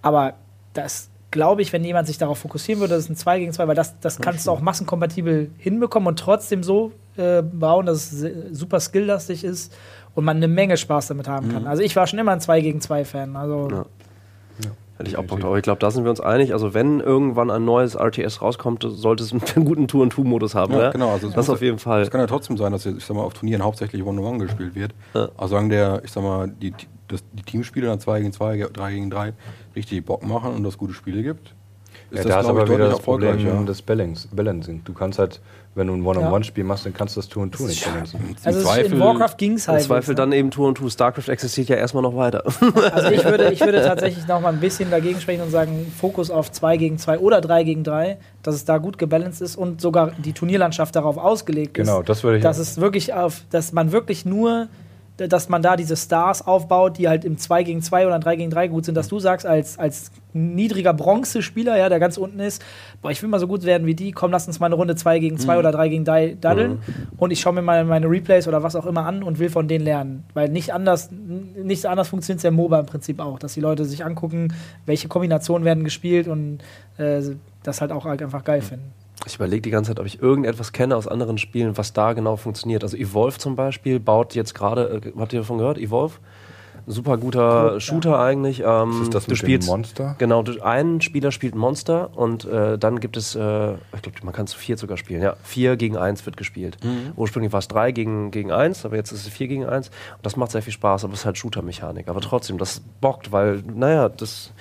Aber das glaube ich, wenn jemand sich darauf fokussieren würde, das ist ein 2 gegen 2, weil das, das kannst du auch massenkompatibel hinbekommen und trotzdem so äh, bauen, dass es super skilllastig ist und man eine Menge Spaß damit haben kann. Also ich war schon immer ein 2 gegen 2 Fan. Also Mhm. Ja. Hätte ich auch Bock drauf. Ich glaube, da sind wir uns einig. Also, wenn irgendwann ein neues RTS rauskommt, sollte es einen guten Tour-and-Two-Modus haben. Ja, Ja, genau. Also es das auf jeden Fall. Es kann ja trotzdem sein, dass jetzt, ich sag mal, auf Turnieren hauptsächlich One-on-One gespielt wird. Ja. Also sagen der, ich sag mal, die, das, die Teamspiele dann 2 gegen 2, 3 gegen 3 richtig Bock machen und es gute Spiele gibt, Ja, da ist aber wieder das Problem erfolgreicher. des Balancing. Du kannst halt, wenn du ein One-on-One-Spiel machst, dann kannst du das Two and Two nicht. Im Also ist, in Zweifel- Warcraft ging es Im halt. Zweifel ne? dann eben Tour und Two. StarCraft existiert ja erstmal noch weiter. Also ich würde, ich würde tatsächlich noch mal ein bisschen dagegen sprechen und sagen, Fokus auf 2 gegen 2 oder 3 gegen 3, dass es da gut gebalanced ist und sogar die Turnierlandschaft darauf ausgelegt Genau, ist. das würde ich. Dass es wirklich auf, dass man wirklich nur, dass man da diese Stars aufbaut, die halt im 2 gegen 2 oder 3 gegen 3 gut sind, dass du sagst, als, als niedriger Bronze-Spieler, ja, der ganz unten ist, boah, ich will mal so gut werden wie die, komm, lass uns mal eine Runde 2 gegen 2 oder 3 gegen 3 daddeln und ich schaue mir mal meine Replays oder was auch immer an und will von denen lernen. Weil nicht anders, nicht anders funktioniert es ja im MOBA im Prinzip auch, dass die Leute sich angucken, welche Kombinationen werden gespielt und äh, das halt auch halt einfach geil finden. Ich überlege die ganze Zeit, ob ich irgendetwas kenne aus anderen Spielen, was da genau funktioniert. Also Evolve zum Beispiel baut jetzt gerade, äh, habt ihr davon gehört? Evolve? Super guter Cool, Shooter eigentlich. Ähm, ist das du mit dem spielst Monster? Genau, du, ein Spieler spielt ein Monster und äh, dann gibt es, äh, ich glaube, man kann zu vier sogar spielen. Ja, vier gegen eins wird gespielt. Ursprünglich war es drei gegen, gegen eins, aber jetzt ist es vier gegen eins. Und das macht sehr viel Spaß, aber es ist halt Shooter-Mechanik. Aber trotzdem, das bockt, weil, naja, das,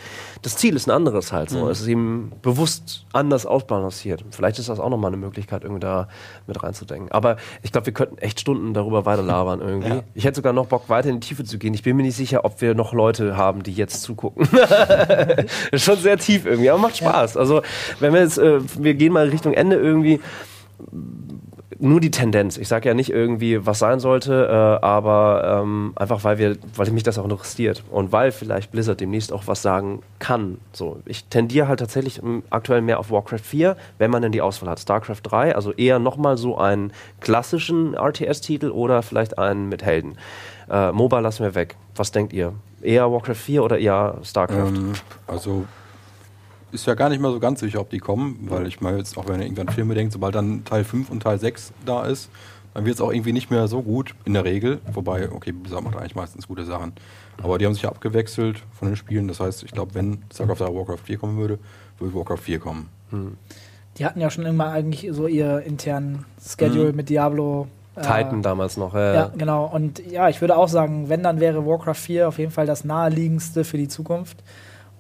das Ziel ist ein anderes halt so. Es ist eben bewusst anders ausbalanciert. Vielleicht ist das auch nochmal eine Möglichkeit, irgendwie da mit reinzudenken. Aber ich glaube, wir könnten echt Stunden darüber weiterlabern irgendwie. Ich hätte sogar noch Bock, weiter in die Tiefe zu gehen. Ich bin mir nicht sicher, ob wir noch Leute haben, die jetzt zugucken. ist schon sehr tief irgendwie, aber macht Spaß. Also, wenn wir jetzt, äh, wir gehen mal Richtung Ende irgendwie, nur die Tendenz. Ich sage ja nicht irgendwie, was sein sollte, äh, aber ähm, einfach, weil wir, weil mich das auch interessiert und weil vielleicht Blizzard demnächst auch was sagen kann. So, ich tendiere halt tatsächlich ähm, aktuell mehr auf Warcraft 4, wenn man denn die Auswahl hat. StarCraft 3, also eher nochmal so einen klassischen RTS-Titel oder vielleicht einen mit Helden. Äh, MOBA lassen wir weg. Was denkt ihr? Eher Warcraft 4 oder eher StarCraft? Ähm, also ist ja gar nicht mehr so ganz sicher, ob die kommen, weil ich mal jetzt auch, wenn ihr irgendwann Filme denkt, sobald dann Teil 5 und Teil 6 da ist, dann wird es auch irgendwie nicht mehr so gut in der Regel. Wobei, okay, Blizzard macht eigentlich meistens gute Sachen. Aber die haben sich ja abgewechselt von den Spielen. Das heißt, ich glaube, wenn StarCraft 3 Warcraft 4 kommen würde, würde Warcraft 4 kommen. Die hatten ja schon immer eigentlich so ihr internen Schedule mit Diablo. Äh, Titan damals noch. Äh, Ja, genau. Und ja, ich würde auch sagen, wenn, dann wäre Warcraft 4 auf jeden Fall das naheliegendste für die Zukunft.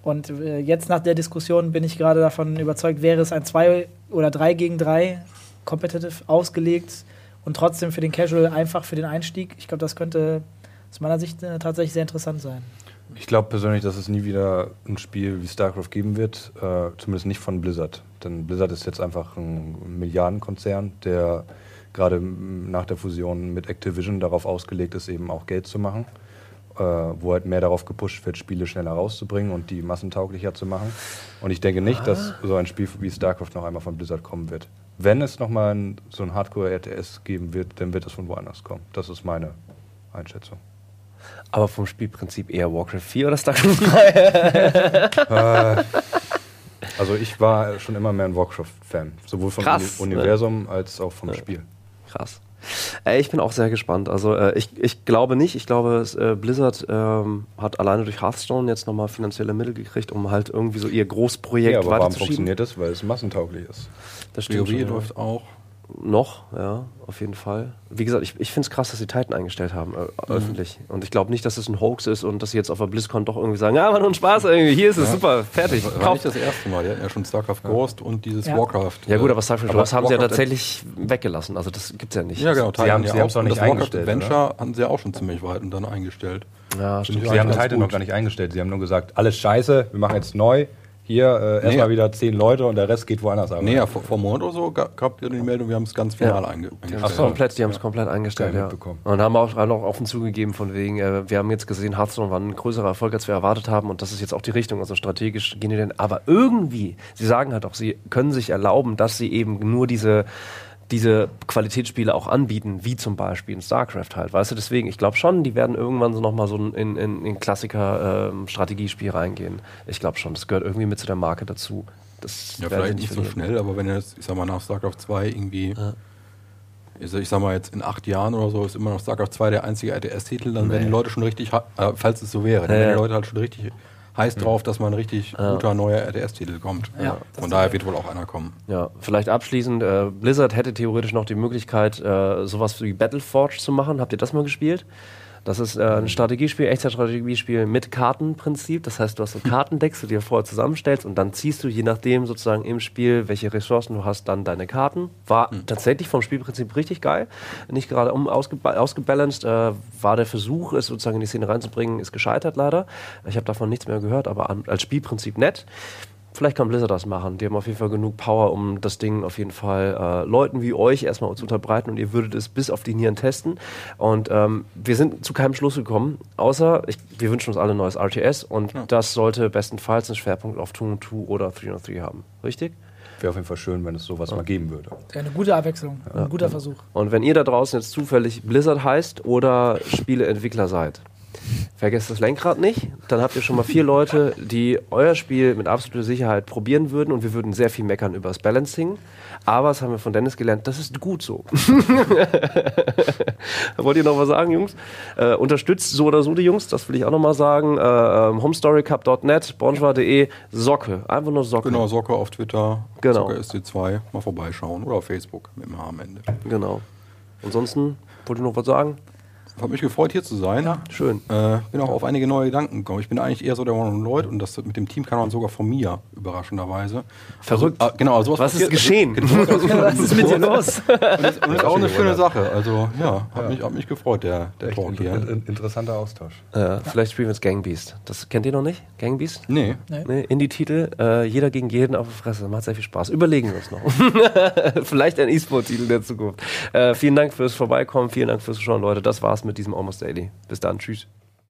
Und äh, jetzt nach der Diskussion bin ich gerade davon überzeugt, wäre es ein 2 oder 3 gegen 3 competitive ausgelegt und trotzdem für den Casual einfach für den Einstieg. Ich glaube, das könnte aus meiner Sicht äh, tatsächlich sehr interessant sein. Ich glaube persönlich, dass es nie wieder ein Spiel wie StarCraft geben wird, äh, zumindest nicht von Blizzard. Denn Blizzard ist jetzt einfach ein Milliardenkonzern, der gerade nach der Fusion mit Activision darauf ausgelegt ist, eben auch Geld zu machen, äh, wo halt mehr darauf gepusht wird, Spiele schneller rauszubringen und die massentauglicher zu machen. Und ich denke nicht, dass so ein Spiel wie StarCraft noch einmal von Blizzard kommen wird. Wenn es nochmal so ein Hardcore-RTS geben wird, dann wird es von woanders kommen. Das ist meine Einschätzung. Aber vom Spielprinzip eher Warcraft 4 oder StarCraft 3? Äh, also ich war schon immer mehr ein Warcraft-Fan. Sowohl vom Krass, Uni ne? Universum als auch vom Ja. Spiel. Krass. Äh, ich bin auch sehr gespannt. Also äh, ich, ich glaube nicht. Ich glaube, es, äh, Blizzard ähm, hat alleine durch Hearthstone jetzt nochmal finanzielle Mittel gekriegt, um halt irgendwie so ihr Großprojekt Ja, aber warum funktioniert das? Weil es massentauglich ist. Das stimmt WoW schon, ja. läuft auch. Noch, ja, auf jeden Fall. Wie gesagt, ich, ich finde es krass, dass sie Titan eingestellt haben, äh, Mhm. öffentlich. Und ich glaube nicht, dass es ein Hoax ist und dass sie jetzt auf der BlizzCon doch irgendwie sagen, ja, war nur ein Spaß irgendwie, hier ist es, super, fertig. War Kauf. nicht das erste Mal. Die hatten ja schon StarCraft Ghost und dieses Ja. Warcraft. Ja gut, äh, aber StarCraft Wars haben sie ja tatsächlich weggelassen. Also das gibt's ja nicht. Ja, genau. Sie haben- ja sie haben's auch. auch nicht das Warcraft eingestellt, Adventure hatten sie ja auch schon ziemlich weit und dann eingestellt. Ja, stimmt. Ja, Sie haben Titan gut. noch gar nicht eingestellt. Sie haben nur gesagt, alles scheiße, wir machen jetzt neu. Hier äh, erstmal Nee. wieder zehn Leute und der Rest geht woanders arbeiten. Nee, ja, vor, vor einem Monat oder so ga- gab es die Meldung, wir haben es ganz final Ja. einge eingestellt. es komplett, die haben es komplett eingestellt, ja. Und haben auch, auch offen zugegeben von wegen, äh, wir haben jetzt gesehen, Hearthstone war ein größerer Erfolg, als wir erwartet haben und das ist jetzt auch die Richtung, also strategisch gehen die denn, aber irgendwie, sie sagen halt auch, sie können sich erlauben, dass sie eben nur diese diese Qualitätsspiele auch anbieten, wie zum Beispiel in StarCraft halt, weißt du, deswegen, ich glaube schon, die werden irgendwann so nochmal so in, in, in Klassiker-Strategiespiel reingehen. Ich glaube schon, das gehört irgendwie mit zu der Marke dazu. Das Ja, vielleicht nicht so schnell, aber wenn jetzt, ich sag mal, nach StarCraft 2 irgendwie, ich, sag- ich sag mal jetzt in acht Jahren oder so, ist immer noch StarCraft 2 der einzige RTS-Titel, dann werden die Leute schon richtig, äh, falls es so wäre, dann Ja, werden ja. die Leute halt schon richtig heiß drauf, dass man ein richtig guter neuer RTS-Titel kommt. Ja, Von daher wird wohl auch einer kommen. Ja, vielleicht abschließend, äh, Blizzard hätte theoretisch noch die Möglichkeit, äh, sowas wie Battleforge zu machen. Habt ihr das mal gespielt? Das ist äh, ein Strategiespiel, Echtzeitstrategiespiel mit Kartenprinzip. Das heißt, du hast so Kartendecks, die du dir vorher zusammenstellst und dann ziehst du je nachdem sozusagen im Spiel, welche Ressourcen du hast, dann deine Karten. War tatsächlich vom Spielprinzip richtig geil. Nicht gerade um ausgeba ausgebalanced. Äh, war der Versuch, es sozusagen in die Szene reinzubringen, ist gescheitert leider. Ich habe davon nichts mehr gehört, aber an, als Spielprinzip nett. Vielleicht kann Blizzard das machen. Die haben auf jeden Fall genug Power, um das Ding auf jeden Fall äh, Leuten wie euch erstmal zu unterbreiten und ihr würdet es bis auf die Nieren testen. Und ähm, wir sind zu keinem Schluss gekommen, außer ich, wir wünschen uns alle ein neues RTS und das sollte bestenfalls einen Schwerpunkt auf 2 2 oder 303 haben. Richtig? Wäre auf jeden Fall schön, wenn es sowas mal geben würde. Wäre eine gute Abwechslung, ein guter Versuch. Und wenn ihr da draußen jetzt zufällig Blizzard heißt oder Spieleentwickler seid, vergesst das Lenkrad nicht. Dann habt ihr schon mal vier Leute, die euer Spiel mit absoluter Sicherheit probieren würden und wir würden sehr viel meckern über das Balancing. Aber das haben wir von Dennis gelernt, das ist gut so. Wollt ihr noch was sagen, Jungs? Äh, unterstützt so oder so die Jungs, das will ich auch noch mal sagen. Äh, ähm, homestorycup.net, bonjour.de, Socke. Einfach nur Socke. Genau, Socke auf Twitter, Genau. Socke SC2, mal vorbeischauen oder auf Facebook mit dem H am Ende. genau. Ansonsten, wollt ihr noch was sagen? Hat mich gefreut, hier zu sein. Schön. Äh, bin auch auf einige neue Gedanken gekommen. Ich bin eigentlich eher so der One-on-Lloyd und das mit dem Team kann man sogar von mir, überraschenderweise. Verrückt. Also, ah, genau, sowas Was ist passiert- geschehen? Was ist mit dir los? Und ist, und ist auch eine schöne Sache. Also ja, hat, Mich, hat mich gefreut, der, der Echt Talk in, hier. in, interessanter Austausch. Äh, vielleicht spielen wir jetzt Gangbeast. Das kennt ihr noch nicht? Gangbeast? Nee. Nee, Indie-Titel, äh, jeder gegen jeden auf die Fresse. Macht sehr viel Spaß. Überlegen wir uns noch. Vielleicht ein E-Sport-Titel der Zukunft. Äh, vielen Dank fürs Vorbeikommen, vielen Dank fürs Zuschauen, Leute. Das war's mit diesem Almost Daily. Bis dann, tschüss.